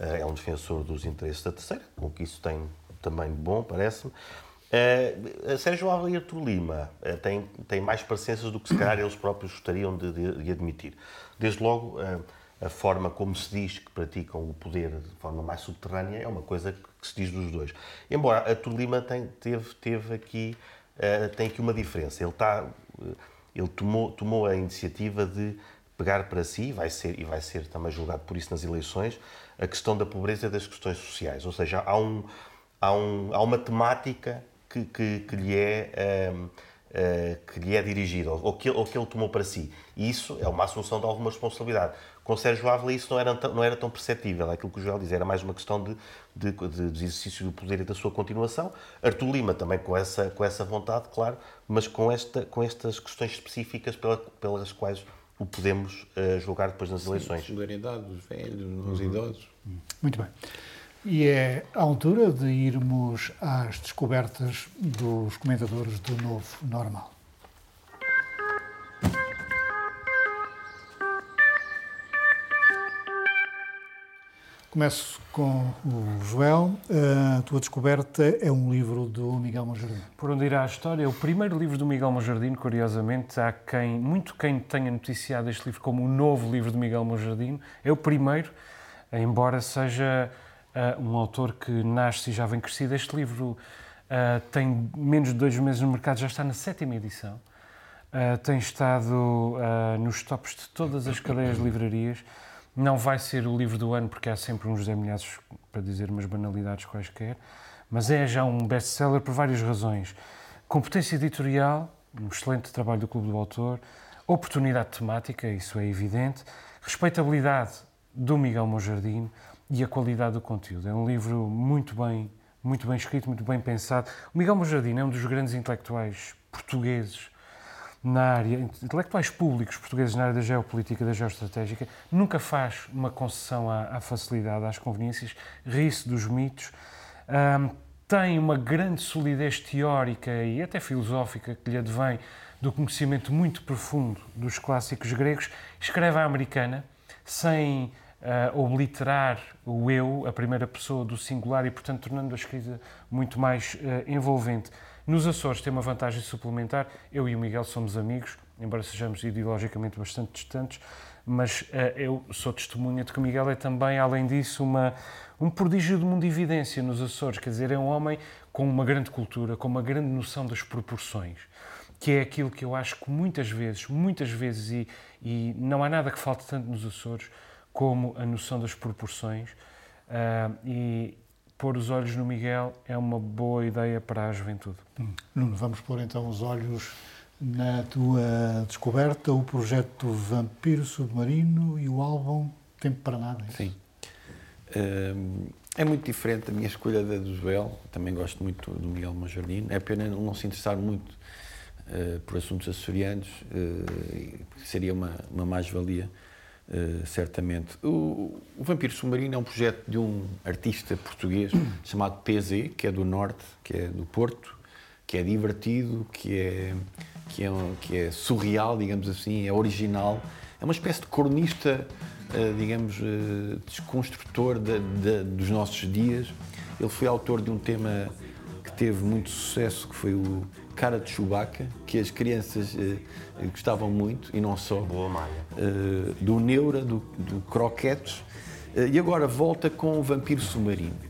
uh, é um defensor dos interesses da terceira, o que isso tem também de bom, parece-me. Uh, Sérgio Álvaro e Artur Lima uh, têm, têm mais parecenças do que se calhar eles próprios gostariam de, de, de admitir. Desde logo, uh, a forma como se diz que praticam o poder de forma mais subterrânea é uma coisa que se diz dos dois. Embora a Tolima tem, teve, teve aqui, uh, tem aqui uma diferença. Ele, está, uh, ele tomou, tomou a iniciativa de pegar para si, vai ser, e vai ser também julgado por isso nas eleições, a questão da pobreza e das questões sociais. Ou seja, há, um, há, um, há uma temática que, que, que lhe é. Um, Uh, que lhe é dirigida, ou que, ou que ele tomou para si. E isso é uma assunção de alguma responsabilidade. Com Sérgio Ávila isso não era, não era tão perceptível, aquilo que o Joel diz, era mais uma questão de, de, de, de exercício do poder e da sua continuação. Artur Lima também com essa, com essa vontade, claro, mas com, esta, com estas questões específicas pela, pelas quais o podemos uh, julgar depois nas eleições. Sim, solidariedade dos velhos, dos uhum. idosos. Muito bem. E é a altura de irmos às descobertas dos comentadores do novo normal. Começo com o Joel. A tua descoberta é um livro do Miguel Monjardim. Por onde irá a história? É o primeiro livro do Miguel Monjardim, curiosamente. Há quem, muito quem tenha noticiado este livro como o novo livro de Miguel Monjardim. É o primeiro, embora seja uh, um autor que nasce e já vem crescido. Este livro uh, tem menos de dois meses no mercado, já está na sétima edição. Uh, tem estado nos tops de todas as cadeias de livrarias. Não vai ser o livro do ano, porque há sempre uns José Milhaços para dizer umas banalidades quaisquer, mas é já um best-seller por várias razões. Competência editorial, um excelente trabalho do Clube do Autor, oportunidade temática, isso é evidente, respeitabilidade do Miguel Monjardim e a qualidade do conteúdo. É um livro muito bem, muito bem escrito, muito bem pensado. O Miguel Monjardim é um dos grandes intelectuais portugueses na área, intelectuais públicos portugueses na área da geopolítica, da geoestratégica, nunca faz uma concessão à, à facilidade, às conveniências, ri-se dos mitos, tem uma grande solidez teórica e até filosófica que lhe advém do conhecimento muito profundo dos clássicos gregos, escreve à americana, sem uh, obliterar o eu, a primeira pessoa do singular, e, portanto, tornando a escrita muito mais uh, envolvente. Nos Açores tem uma vantagem suplementar. Eu e o Miguel somos amigos, embora sejamos ideologicamente bastante distantes, mas uh, eu sou testemunha de que o Miguel é também, além disso, uma, um prodígio de mundividência nos Açores. Quer dizer, é um homem com uma grande cultura, com uma grande noção das proporções. que é aquilo que eu acho que muitas vezes, muitas vezes, e, e não há nada que falte tanto nos Açores como a noção das proporções. Uh, e pôr os olhos no Miguel é uma boa ideia para a juventude. Hum. Nuno, vamos pôr então os olhos na tua descoberta, o projeto Vampiro Submarino e o álbum Tempo para Nada. É Sim. é muito diferente a minha escolha da do Joel, também gosto muito do Miguel Majorino. É pena não se interessar muito uh, por assuntos açorianos, uh, seria uma, uma mais-valia, uh, certamente. O, o, Vampiro Submarino é um projeto de um artista português (clears throat) chamado PZ, que é do Norte, que é do Porto, que é divertido, que é, que é, que é surreal, digamos assim, é original. É uma espécie de cronista, eh, digamos, eh, desconstrutor de, de, dos nossos dias. Ele foi autor de um tema que teve muito sucesso, que foi o Cara de Chewbacca, que as crianças uh, gostavam muito, e não só. Boa malha. Uh, do Neura, do, do Croquetes. E agora volta com o Vampiro Submarino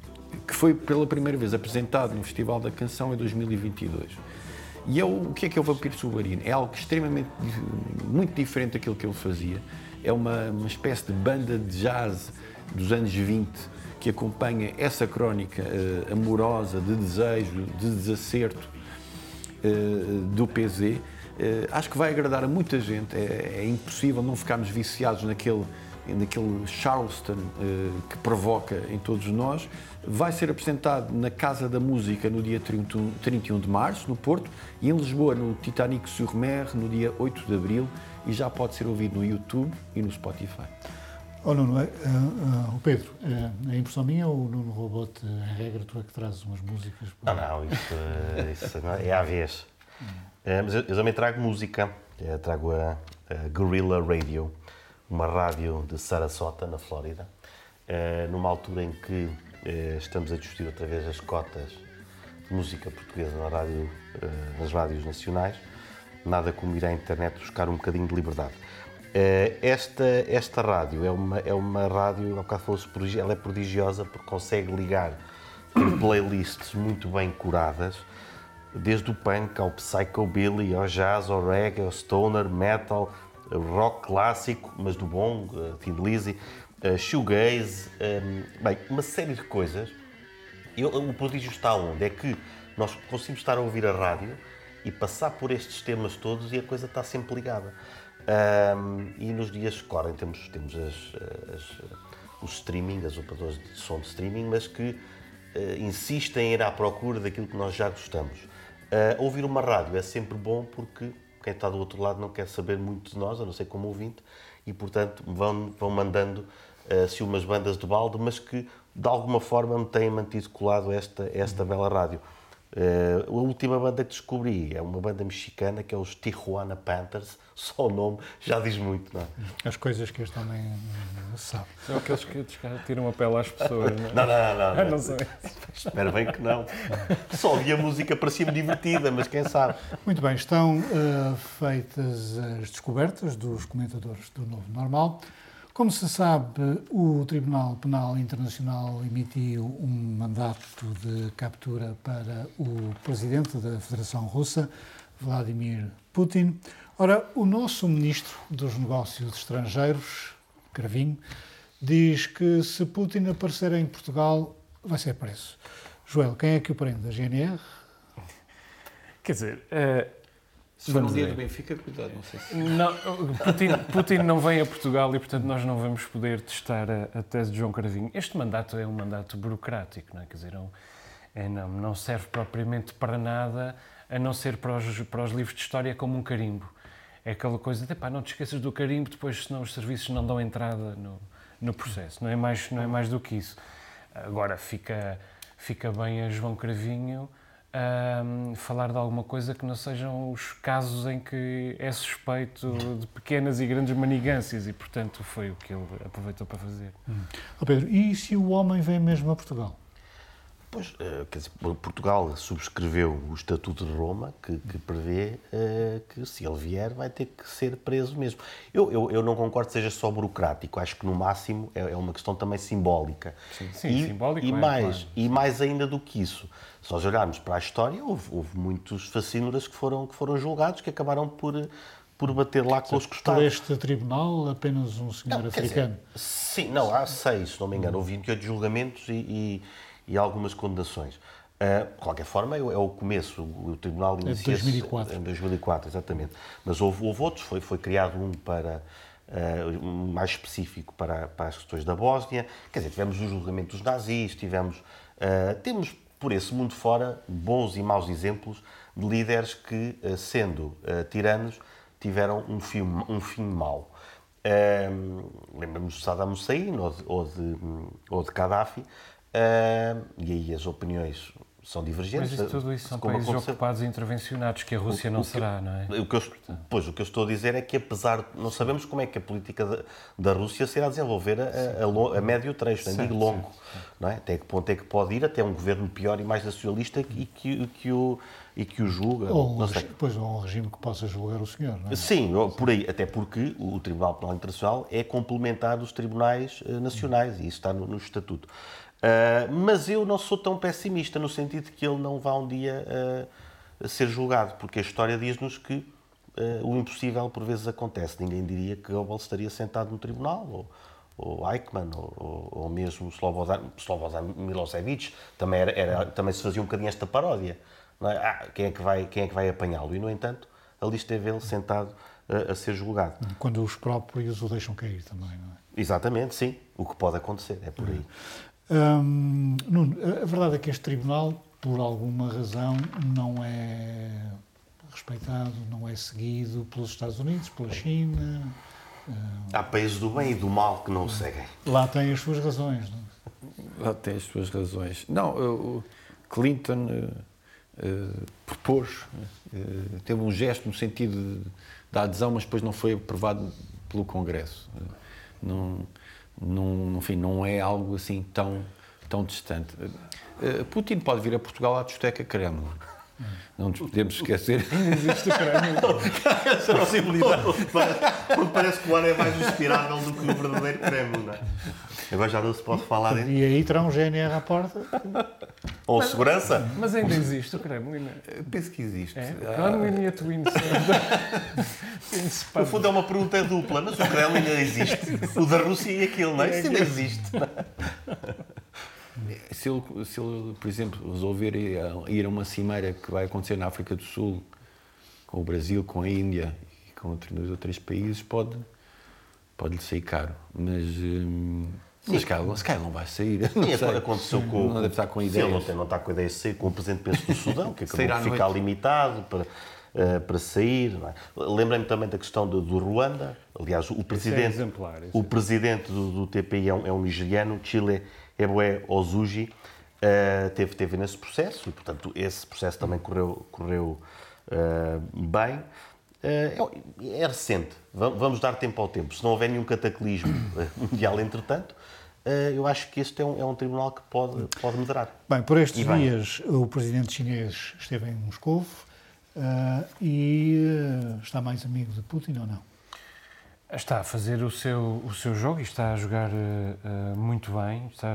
que foi pela primeira vez apresentado no Festival da Canção em 2022. E é o, o que é que é o Vampiro Submarino? É algo extremamente, muito diferente daquilo que ele fazia. É uma, uma espécie de banda de jazz dos anos 20 que acompanha essa crónica uh, amorosa, de desejo, de desacerto do PZ. Eh, acho que vai agradar a muita gente. É, é impossível não ficarmos viciados naquele naquele Charleston uh, que provoca em todos nós, vai ser apresentado na Casa da Música no dia 31, 31 de março, no Porto, e em Lisboa, no Titanic sur Mer, no dia 8 de abril, e já pode ser ouvido no YouTube e no Spotify. Oh, Nuno, uh, uh, o Pedro, uh, é impressão minha ou o Nuno roubou-te em regra, tu é que trazes umas músicas? Não, não, isso, isso é à vez. mas eu, eu, também trago música, trago a, a Radio, uma rádio de Sarasota, na Flórida, numa altura em que estamos a discutir outra vez as cotas de música portuguesa na rádio, nas rádios nacionais. Nada como ir à internet buscar um bocadinho de liberdade. Esta, esta rádio é uma, é uma rádio, ao bocado falou-se, ela é prodigiosa porque consegue ligar playlists muito bem curadas, desde o punk ao psychobilly, ao jazz, ao reggae, ao stoner, metal, rock clássico, mas do bom, uh, Thin Lizzy, uh, shoegaze, bem, uma série de coisas. Eu, o prodígio está onde? É que nós conseguimos estar a ouvir a rádio e passar por estes temas todos e a coisa está sempre ligada. Um, e nos dias que correm temos, temos as, as, os streaming, as operadoras de som de streaming, mas que uh, insistem em ir à procura daquilo que nós já gostamos. Uh, ouvir uma rádio é sempre bom porque quem está do outro lado não quer saber muito de nós, a não ser como ouvinte, e portanto vão, vão mandando uh, umas bandas de balde, mas que de alguma forma me têm mantido colado esta, esta bela rádio. Uh, a última banda que descobri é uma banda mexicana que é os Tijuana Panthers. (laughs) Só o nome já diz muito, não é? As coisas que este homem sabe. São aqueles que tiram a pele às pessoas, não é? Não, não, não. não, não sei. Espero bem que não. Só ouvi a música parecia-me divertida, mas quem sabe. Muito bem, estão uh, feitas as descobertas dos comentadores do Novo Normal. Como se sabe, o Tribunal Penal Internacional emitiu um mandato de captura para o presidente da Federação Russa, Vladimir Putin. Ora, o nosso ministro dos Negócios Estrangeiros, Cravinho, diz que se Putin aparecer em Portugal, vai ser preso. Joel, quem é que o prende? A GNR? Quer dizer, uh, se for um dia do Benfica, cuidado, não sei se... Não, Putin, Putin, não vem a Portugal e, portanto, nós não vamos poder testar a, a tese de João Caravinho. Este mandato é um mandato burocrático, não é? Quer dizer, é, é não, não serve propriamente para nada, a não ser para os, para os livros de história como um carimbo. É aquela coisa de, pá, não te esqueças do carimbo, depois senão os serviços não dão entrada no, no processo. Não é, mais, não é mais do que isso. Agora, fica, fica bem a João Cravinho um, falar de alguma coisa que não sejam os casos em que é suspeito de pequenas e grandes manigâncias e, portanto, foi o que ele aproveitou para fazer. Hum. Oh Pedro, e se o homem vem mesmo a Portugal? Pois, eh, quer dizer, Portugal subscreveu o Estatuto de Roma, que, que prevê uh, uh, que se ele vier vai ter que ser preso mesmo. Eu, eu, eu não concordo que seja só burocrático, acho que no máximo é, é uma questão também simbólica. Sim, sim e, simbólico. E, é, mais, claro. e mais ainda do que isso, se nós olharmos para a história, houve, houve muitos fascínoras que foram, que foram julgados, que acabaram por, por bater lá com os Por costados. este tribunal, apenas um senhor Não, africano. dizer, sim, não, há seis, se não me engano, houve 28 julgamentos e, e, e algumas condenações. Uh, de qualquer forma, é o- é começo. O, tribunal de inicia 2004. Em 2004, exatamente. Mas houve, houve outros, foi, foi criado um para. uh, mais específico para, para as questões da Bósnia. Quer dizer, tivemos o julgamento dos nazis, tivemos. uh, temos por esse mundo fora bons e maus exemplos de líderes que, uh, sendo uh, tiranos, tiveram um fim, um fim mau. Um, Lembramos de Saddam Hussein ou de, ou de, ou de Gaddafi, um, e aí as opiniões são divergentes. Mas isso, tudo isso são como países aconteceu. ocupados e intervencionados, que a Rússia O- não o que- será, não é? O que eu, pois, o que eu estou a dizer é que, apesar de não sabemos como é que a política da, da Rússia se irá desenvolver a, a, lo- a médio trecho, nem Certo, digo longo. Não é? Até que ponto é que pode ir até um governo pior e mais nacionalista e que, que o, e que o julga. Ou um, não sei. pois, ou um regime que possa julgar o senhor, não é? Sim, por aí, até porque o Tribunal Penal Internacional é complementar dos tribunais eh, nacionais e isso está no, no Estatuto. Ah, mas eu não sou tão pessimista no sentido de que ele não vá um dia ah, ser julgado, porque a história diz-nos que ah, o impossível por vezes acontece. Ninguém diria que Goebbels estaria sentado no tribunal, ou, ou Eichmann, ou, ou, mesmo Slobodan, Slobodan Milosevic, também, era, era- também se fazia um bocadinho esta paródia. é? Ah, quem é que vai, quem é que vai apanhá-lo? E, no entanto, ali esteve ele sentado a, a ser julgado. Quando os próprios o deixam cair também, não é? Exatamente, sim. O que pode acontecer, é por aí. Hum, Nuno, a verdade é que este tribunal, por alguma razão, não é respeitado, não é seguido pelos Estados Unidos, pela China. Há países do bem e do mal que não o seguem. Lá tem as suas razões. Não é? Lá tem as suas razões. Não, o Clinton eh, propôs, eh, teve um gesto no sentido da adesão, mas depois não foi aprovado pelo Congresso. Eh, Não, não, enfim, não é algo assim tão, tão distante. Eh, Putin pode vir a Portugal à discoteca Kremlin. Não nos podemos esquecer. (laughs) Existe o Kremlin. (laughs) Essa possibilidade. Porque parece que o ar é mais respirável do que o verdadeiro Kremlin, não é? Agora já não se pode falar dentro. E aí terá um GNR à porta. Ou segurança? Mas ainda existe o Kremlin. Penso que existe. É? Kremlin e a Twin. (laughs) No fundo é uma pergunta dupla, mas o Kremlin ainda existe. O da Rússia e aquele, não é? Isso ainda existe. Se ele, se ele, por exemplo, resolver ir a, ir a uma cimeira que vai acontecer na África do Sul, com o Brasil, com a Índia e com outros, dois ou três países, pode, pode lhe sair caro. Mas, hum, mas se calhar, se calhar não vai sair. (laughs) Não Sim, sei. aconteceu com. Não deve estar com Sim, ele ideias. não, tem, não está com ideias de sair com o presidente penso, do Sudão, que (laughs) acabou de ficar limitado para, eh, para sair. é? Lembrei-me também da questão do, do Ruanda. Aliás, o presidente, exemplar, esse o é. presidente do, do TPI é um, é um nigeriano, Chile Eboé Ozuji, eh, teve, teve nesse processo e, portanto, esse processo também correu, correu eh, bem. Eh, é, é recente, Va- vamos dar tempo ao tempo. Se não houver nenhum cataclismo (laughs) mundial, entretanto, eu acho que este é um, é um tribunal que pode, pode moderar. Bem, por estes E bem. dias o presidente chinês esteve em Moscou ah, e ah, está mais amigo de Putin ou não? Está a fazer o seu, o seu jogo e está a jogar eh, eh, muito bem, está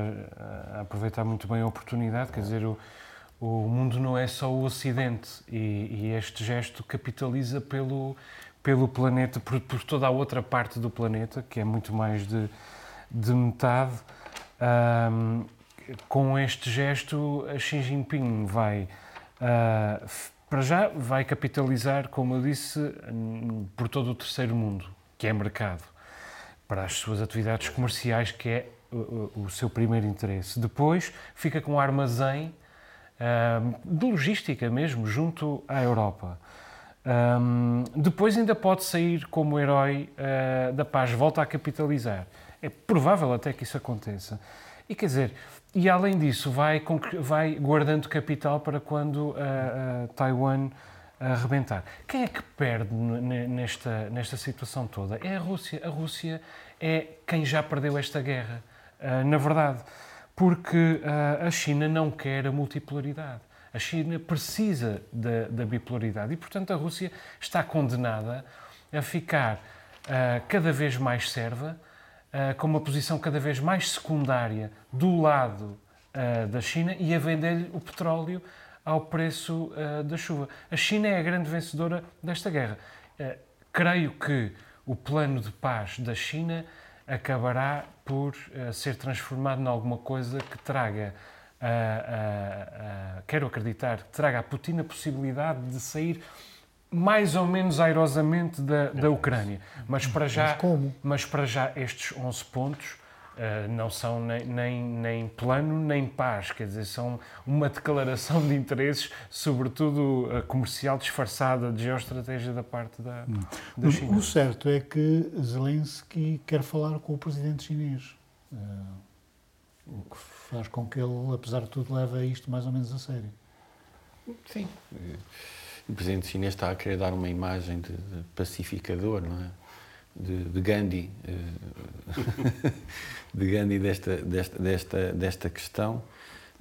a aproveitar muito bem a oportunidade. Quer dizer, o, o mundo não é só o Ocidente e, e este gesto capitaliza pelo, pelo planeta, por, por toda a outra parte do planeta, que é muito mais de, de metade. Ahm, com este gesto, a Xi Jinping vai, f- para já, vai capitalizar, como eu disse, por todo o terceiro mundo, que é mercado, para as suas atividades comerciais, que é o, o- seu primeiro interesse. Depois, fica com um armazém ahm, de logística mesmo, junto à Europa. Ahm, depois ainda pode sair como herói ah, da paz, volta a capitalizar. É provável até que isso aconteça. E quer dizer, e além disso, vai, vai guardando capital para quando ah, ah, Taiwan arrebentar. Quem é que perde nesta, nesta situação toda? É a Rússia. A Rússia é quem já perdeu esta guerra, na verdade, porque a China não quer a multipolaridade. A China precisa da, da bipolaridade e, portanto, a Rússia está condenada a ficar cada vez mais serva, uh, com uma posição cada vez mais secundária do lado uh, da China e a vender-lhe o petróleo ao preço da chuva. A China é a grande vencedora desta guerra. creio que o plano de paz da China acabará por uh, ser transformado em alguma coisa que traga, uh, uh, quero acreditar, traga a Putin a possibilidade de sair mais ou menos airosamente da, da Ucrânia. Mas para já, mas, como? mas para já estes 11 pontos Uh, não são nem, nem, nem, plano nem paz, quer dizer, são uma declaração de interesses, sobretudo uh, comercial disfarçada de geoestratégia da parte da, hum. da China. O certo é que Zelensky quer falar com o presidente chinês, uh, o que faz com que ele, apesar de tudo, leve isto mais ou menos a sério. Sim. O presidente chinês está a querer dar uma imagem de, de pacificador, não é? De, de Gandhi. (laughs) de Gandhi desta, desta, desta, desta questão.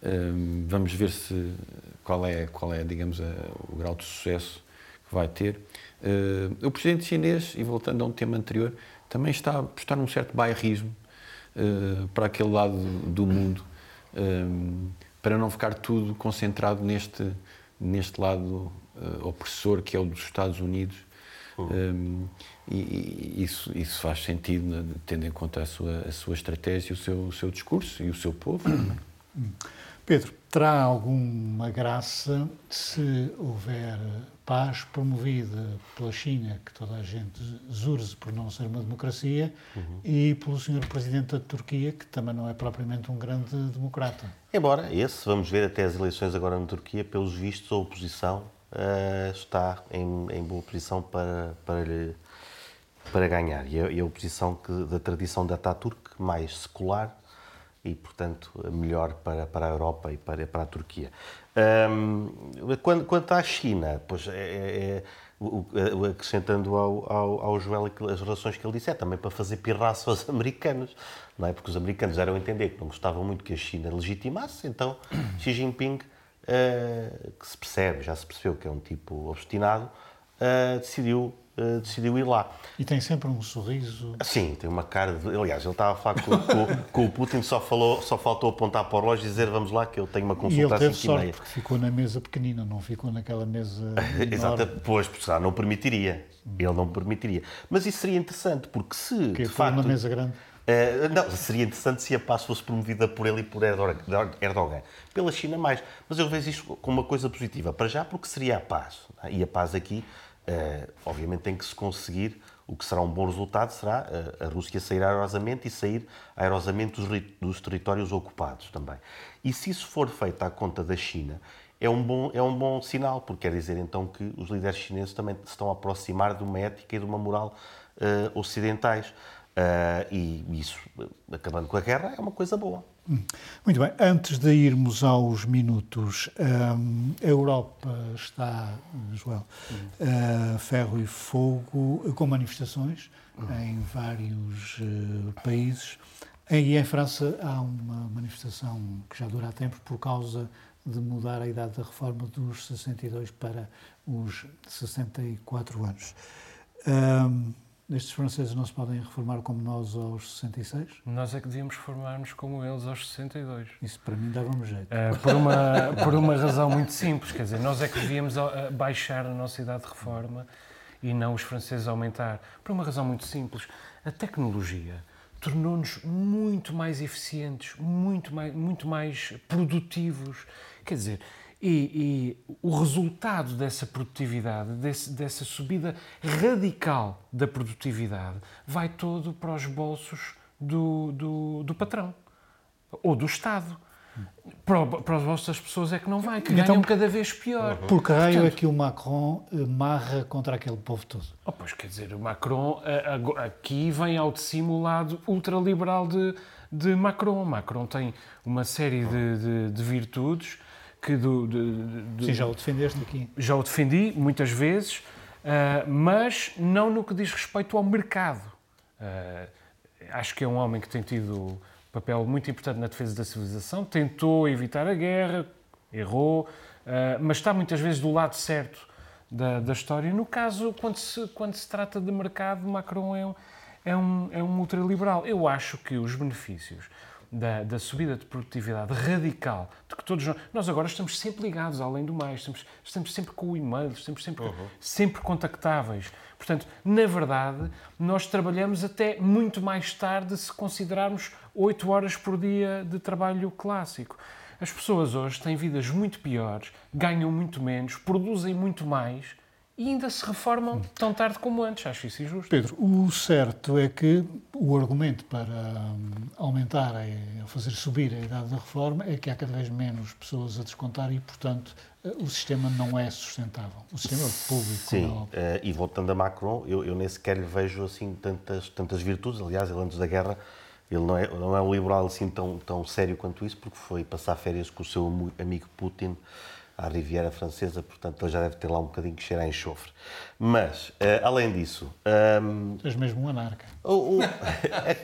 Um, vamos ver se qual é, qual é digamos, o grau de sucesso que vai ter. Uh, o presidente chinês, e voltando a um tema anterior, também está a apostar num certo bairrismo uh, para aquele lado do mundo, um, para não ficar tudo concentrado neste, neste lado opressor que é o dos Estados Unidos um, e, e isso, isso faz sentido, né, tendo em conta a sua, a sua estratégia, o seu, o seu discurso e o seu povo. Pedro, terá alguma graça se houver paz promovida pela China, que toda a gente zurze por não ser uma democracia, uhum. e pelo senhor Presidente da Turquia, que também não é propriamente um grande democrata? Embora esse, vamos ver até as eleições agora na Turquia, pelos vistos, a oposição está em, em, boa posição para, para, para ganhar. E a, e a oposição que, da tradição da Ataturk, mais secular e, portanto, melhor para, para a Europa e para, para a Turquia. Um, quando, quanto à China, pois é, é, é acrescentando ao, ao, ao Joel as relações que ele disse, é também para fazer pirraça aos (laughs) americanos, não é? Porque os americanos eram entender que não gostavam muito que a China legitimasse, então Xi Jinping uh, que se percebe, já se percebeu que é um tipo obstinado, uh, decidiu, uh, decidiu ir lá. E tem sempre um sorriso. Sim, tem uma cara de. Aliás, ele estava a falar com, com, com, o Putin, só, falou, só faltou apontar para o relógio e dizer vamos lá que eu tenho uma consulta às 5 e meia. porque ficou na mesa pequenina, não ficou naquela mesa. (laughs) Exato, pois, porque não permitiria. Ele não permitiria. Mas isso seria interessante, porque se. Que de facto, na mesa grande. Uh, não, seria interessante se a paz fosse promovida por ele e por Erdogan. Pela China, mais. Mas eu vejo isto como uma coisa positiva. Para já, porque seria a paz. É? E a paz aqui, uh, obviamente, tem que se conseguir. O que será um bom resultado será uh, a Rússia sair aerosamente e sair aerosamente dos, dos territórios ocupados também. E se isso for feito à conta da China, é um, bom, é um bom sinal, porque quer dizer então que os líderes chineses também se estão a aproximar de uma ética e de uma moral ocidentais. Uh, e isso, acabando com a guerra, é uma coisa boa. Muito bem. Antes de irmos aos minutos, um, a Europa está, Joel, uh, ferro e fogo, com manifestações em vários uh, países. E em França há uma manifestação que já dura há tempo por causa de mudar a idade da reforma dos 62 para os 64 anos. Um, estes franceses não se podem reformar como nós aos 66? Nós é que devíamos reformar-nos como eles aos 62. Isso para mim dava-me jeito. Uh, por, uma, por uma razão muito simples, quer dizer, nós é que devíamos ah, baixar a nossa idade de reforma e não os franceses aumentar. Por uma razão muito simples. A tecnologia tornou-nos muito mais eficientes, muito mais, muito mais produtivos. Quer dizer, e, e, o resultado dessa produtividade, desse, dessa subida radical da produtividade, vai todo para os bolsos do, do, do patrão ou do Estado. Para, para os bolsos das pessoas é que não vai, que então, ganham cada vez pior. Uhum. Por que raio Portanto, é que o Macron eh, marra contra aquele povo todo? Oh, pois quer dizer, o Macron aqui vem ao de cima o lado ultraliberal de, de Macron. Macron tem uma série de, de, de virtudes que do, Sim, já o defendeste aqui. Já o defendi muitas vezes, uh, mas não no que diz respeito ao mercado. Uh, acho que é um homem que tem tido um papel muito importante na defesa da civilização, tentou evitar a guerra, errou, mas está muitas vezes do lado certo da, da história. No caso, quando se, quando se trata de mercado, Macron é um, é um, é um ultraliberal. Eu acho que os benefícios da, da, subida de produtividade radical, de que todos nós, nós, agora estamos sempre ligados, além do mais, estamos, estamos sempre com o e-mail, estamos sempre, uhum. sempre contactáveis. Portanto, na verdade, nós trabalhamos até muito mais tarde se considerarmos 8 horas por dia de trabalho clássico. As pessoas hoje têm vidas muito piores, ganham muito menos, produzem muito mais e ainda se reformam tão tarde como antes. Acho isso injusto. Pedro, o certo é que o argumento para hum, aumentar, a fazer subir a idade da reforma é que há cada vez menos pessoas a descontar e, portanto, eh, o sistema não é sustentável. O sistema público. Sim, é e voltando a Macron, eu, eu nem sequer lhe vejo assim tantas, tantas virtudes. Aliás, ele antes da guerra ele não é, não é um liberal assim tão, tão sério quanto isso, porque foi passar férias com o seu amigo Putin à Riviera Francesa, portanto ele já deve ter lá um bocadinho que cheira a enxofre. Mas, uh, além disso... Um, ehm, És mesmo um anarca. O, o, (laughs) é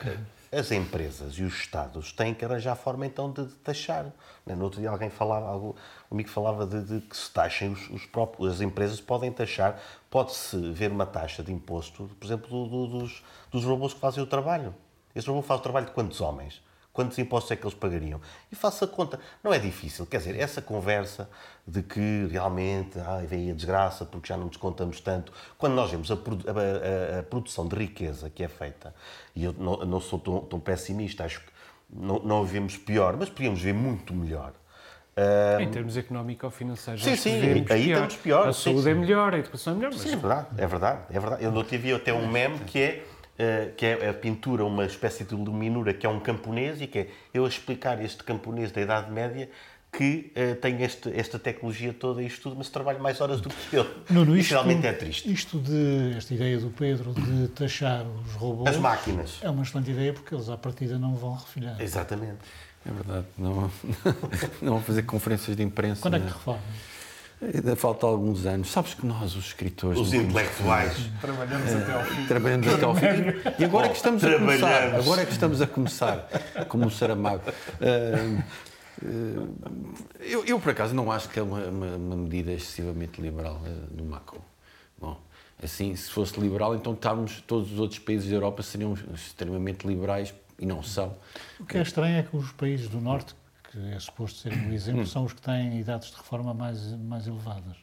as empresas e os Estados têm que arranjar forma então de, de taxar. Né? No outro dia alguém falava, algo, um amigo falava de, de, que se taxem os, os, próprios, as empresas podem taxar, pode-se ver uma taxa de imposto, por exemplo, do, do, dos, dos robôs que fazem o trabalho. Esse robô faz o trabalho de quantos homens? Quantos impostos é que eles pagariam? E faça a conta. Não é difícil. Quer dizer, essa conversa de que realmente ai, vem a desgraça porque já não descontamos tanto, quando nós vemos a, a, a, produção de riqueza que é feita, e eu não, não sou tão, tão, pessimista, acho que não, não vivemos pior, mas podíamos ver muito melhor. Um... Em termos económico-financeiros, sim, sim, aí pior. estamos pior. A saúde sim, é melhor, a educação é melhor. Mas... Sim, é verdade, é verdade, é verdade. Eu não tive até um meme que é eh, que é a pintura, uma espécie de luminura que é um camponês e que é eu a explicar este camponês da Idade Média que uh, tem este, esta tecnologia toda e isto tudo, mas trabalha mais horas do que ele. Nuno, isto, realmente é triste. Isto de, esta ideia do Pedro de taxar os robôs... As máquinas. É uma excelente ideia porque eles à partida não vão refinar. Exatamente. É verdade. Não, (laughs) não vão fazer conferências de imprensa. Quando é que né? reformam? Ainda falta alguns anos. Sabes que nós, os escritores. Os intelectuais. Trabalhamos até ao fim. Trabalhamos até ao fim. E agora é que estamos a começar. Agora é que estamos a começar, como o Saramago. Uh, uh, eu, eu, por acaso, não acho que é uma, uma, uma medida excessivamente liberal uh, do Macron. Bom, assim, se fosse liberal, então estávamos, todos os outros países da Europa seriam extremamente liberais e não são. O que é estranho é que os países do Norte que é suposto ser um exemplo, são os que têm idades de reforma mais, mais elevadas.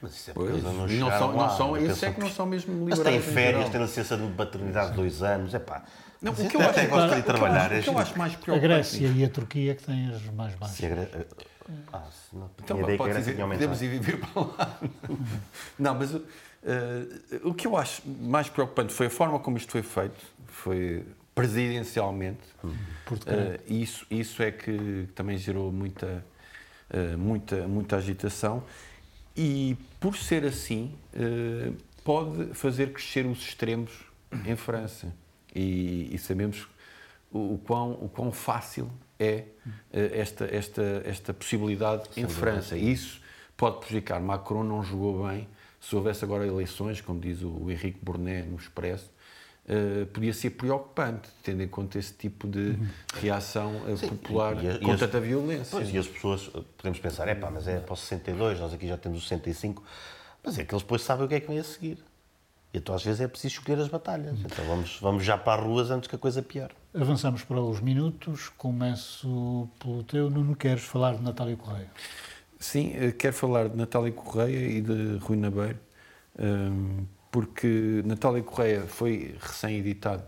Mas isso é porque pois, não, não são, lá, não são, esses é que não são mesmo liberais. Mas têm férias, têm licença de paternidade de dois anos, é pá. Não, o que eu até gosto de trabalhar. O que eu acho mais preocupante. A Grécia e a Turquia que têm as mais baixas. Ah, não, então, pode dizer, podemos ir viver para lá. (laughs) não, mas uh, o que eu acho mais preocupante foi a forma como isto foi feito. Foi presidencialmente. Uh, isso, isso é que também gerou muita, uh, muita, muita agitação. E, por ser assim, uh, pode fazer crescer os extremos em França. E, e sabemos o, o, quão, o quão fácil é esta, esta, esta possibilidade Sem em França. Isso pode prejudicar. Macron não jogou bem. Se houvesse agora eleições, como diz o Henrique Burnet no Expresso, Uh, podia ser preocupante, tendo em conta esse tipo de reação uh, Sim, popular e, e, com e tanta as, violência. Pois, e as pessoas, podemos pensar, é pá, mas é para o 62, nós aqui já temos o 65, mas é que eles depois sabem o que é que vem a seguir. E então às vezes é preciso escolher as batalhas. Então vamos, vamos já para as ruas antes que a coisa pior. Avançamos para os minutos. Começo pelo teu. Nuno, queres falar de Natália Correia? Sim, eh, quero falar de Natália Correia e de Rui Nabeiro. Um, porque Natália Correia foi recém-editado,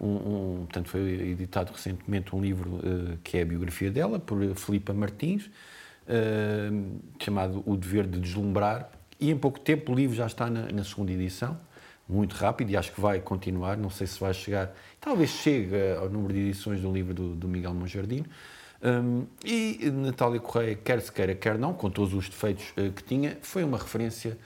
um, um, portanto, foi editado recentemente um livro uh, que é a biografia dela, por Filipa Martins, uh, chamado O Dever de Deslumbrar, e em pouco tempo o livro já está na, na, segunda edição, muito rápido, e acho que vai continuar, não sei se vai chegar, talvez chegue ao número de edições do livro do, do Miguel Monjardino, um, e Natália Correia, quer se queira, quer não, com todos os defeitos uh, que tinha, foi uma referência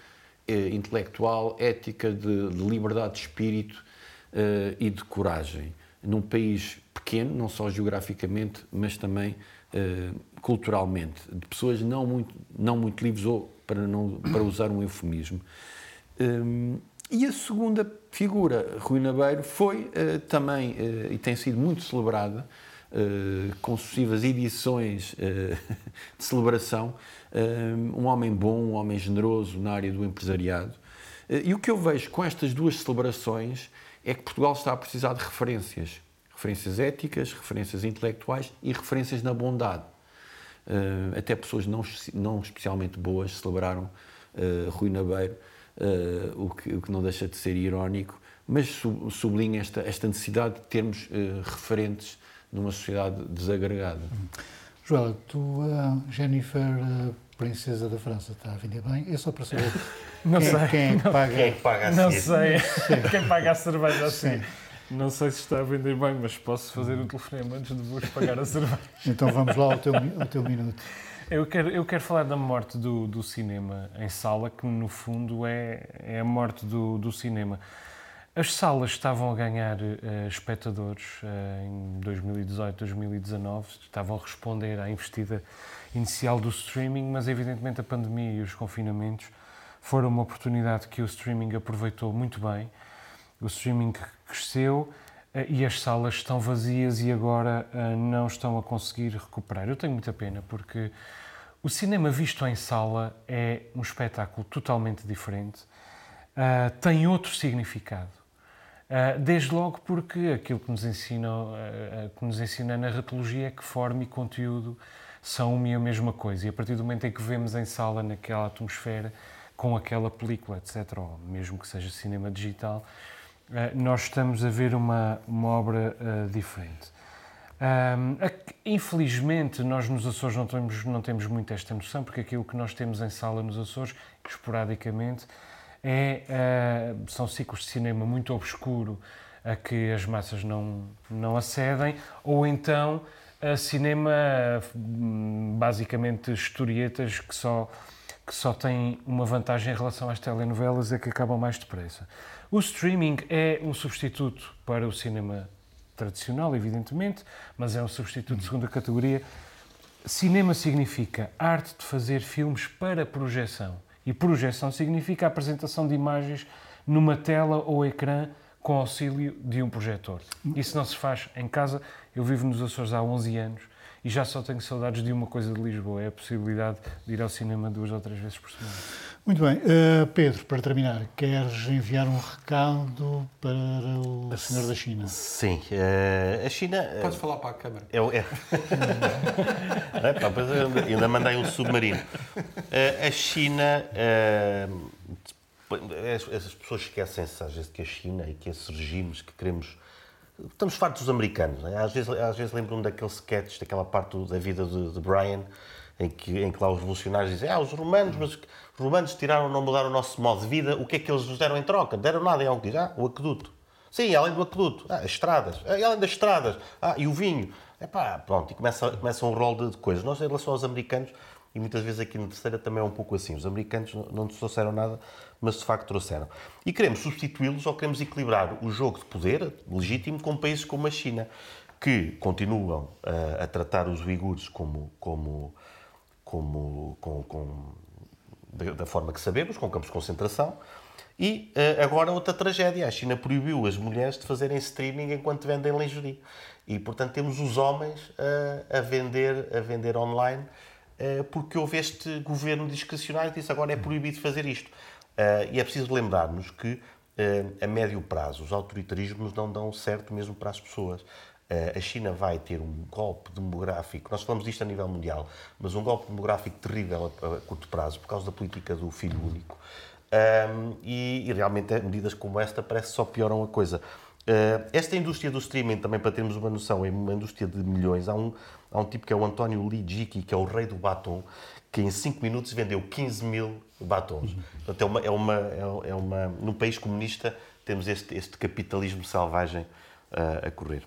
eh, intelectual, ética, de, de, liberdade de espírito uh, e de coragem. Num país pequeno, não só geograficamente, mas também uh, culturalmente, de pessoas não muito, não muito livres, ou para, não, para usar um eufemismo. Um, e a segunda figura, Rui Nabeiro, foi uh, também, e tem sido muito celebrada, com sucessivas edições uh, (laughs) de celebração, uh, um homem bom, um homem generoso na área do empresariado. e o que eu vejo com estas duas celebrações é que Portugal está a precisar de referências. Referências éticas, referências intelectuais e referências na bondade. até pessoas não, não especialmente boas celebraram Rui Nabeiro, o que, o que não deixa de ser irónico, mas sublinha esta, esta necessidade de termos referentes numa sociedade desagregada. Joel, tu, uh, Jennifer, uh, princesa da França, está a vir bem? É só para saber (laughs) não quem, sei. quem é que paga, quem é que paga a Não sei. quem paga a cerveja assim. Não sei se está a vender bem, mas posso fazer um telefonema antes de vos pagar a cerveja. Então vamos lá ao teu, ao teu minuto. Eu quero, eu quero falar da morte do, do cinema em sala, que no fundo é, é a morte do, do cinema. As salas estavam a ganhar uh, espectadores uh, em 2018, 2019, estavam a responder à investida inicial do streaming, mas evidentemente a pandemia e os confinamentos foram uma oportunidade que o streaming aproveitou muito bem. O streaming cresceu uh, e as salas estão vazias e agora não estão a conseguir recuperar. Eu tenho muita pena porque o cinema visto em sala é um espetáculo totalmente diferente, tem outro significado. Ah, desde logo porque aquilo que nos ensina, ah, que nos ensina a narratologia é que forma e conteúdo são uma e a mesma coisa. E a partir do momento em que vemos em sala, naquela atmosfera, com aquela película, etc., ou mesmo que seja cinema digital, ah, nós estamos a ver uma, uma obra diferente. infelizmente, nós nos Açores não temos, não temos muito esta noção, porque aquilo que nós temos em sala nos Açores, esporadicamente, é, uh, são ciclos de cinema muito obscuro a que as massas não, não acedem, ou então a cinema hum, basicamente historietas que só, que só têm uma vantagem em relação às telenovelas, é que acabam mais depressa. O streaming é um substituto para o cinema tradicional, evidentemente, mas é um substituto de segunda categoria. Cinema significa arte de fazer filmes para projeção. E projeção significa a apresentação de imagens numa tela ou ecrã com auxílio de um projetor. Isso não se faz em casa. Eu vivo nos Açores há 11 anos e já só tenho saudades de uma coisa de Lisboa, é a possibilidade de ir ao cinema duas ou três vezes por semana. Muito bem. Uh, Pedro, para terminar, queres enviar um recado para o senhor da China? Sim. Uh, a China... Uh, Podes falar para a Câmara. É, é. é pá, ainda mandei um submarino. a China... as, pessoas esquecem-se às vezes que a China e que esses regimes que queremos Estamos fartos dos americanos. É? Às vezes, às vezes lembro-me daqueles sketches, daquela parte da vida de, de Brian, em que, em que lá os revolucionários dizem ah, os romanos, mas os romanos tiraram, não mudaram o nosso modo de vida, o que é que eles nos deram em troca? Deram nada, é algo que diz, ah, o aqueduto. Sim, além do aqueduto, ah, as estradas, ah, além das estradas, ah, e o vinho. Epá, pronto, e começa, começa um rol de, de coisas. Nós, em relação aos americanos, e muitas vezes aqui na terceira também é um pouco assim, os americanos não, nos trouxeram nada, mas de facto trouxeram. E queremos substituí-los ou queremos equilibrar o jogo de poder legítimo com países como a China, que continuam uh, a tratar os uigures como, como como, com, com da, forma que sabemos, com campos de concentração. E uh, agora outra tragédia. A China proibiu as mulheres de fazerem streaming enquanto vendem lingerie. E, portanto, temos os homens uh, a, vender, a vender online porque houve este governo discrecionário que disse agora é proibido fazer isto. e é preciso lembrar-nos que, a médio prazo, os autoritarismos não dão certo mesmo para as pessoas. Eh, a China vai ter um golpe demográfico, nós falamos disto a nível mundial, mas um golpe demográfico terrível a, curto prazo, por causa da política do filho único. E, e, realmente medidas como esta parece que só pioram a coisa. Uh, esta indústria do streaming, também para termos uma noção, é uma indústria de milhões. Há um, há um tipo que é o António Lee Jiki, que é o rei do batom, que em 5 minutos vendeu 15 mil batons. Portanto, é uma, é uma, é uma, num país comunista temos este, este capitalismo selvagem uh, a correr.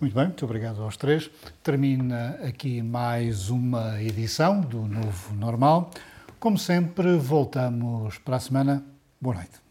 Muito bem, muito obrigado aos três. Termina aqui mais uma edição do Novo Normal. Como sempre, voltamos para a semana. Boa noite.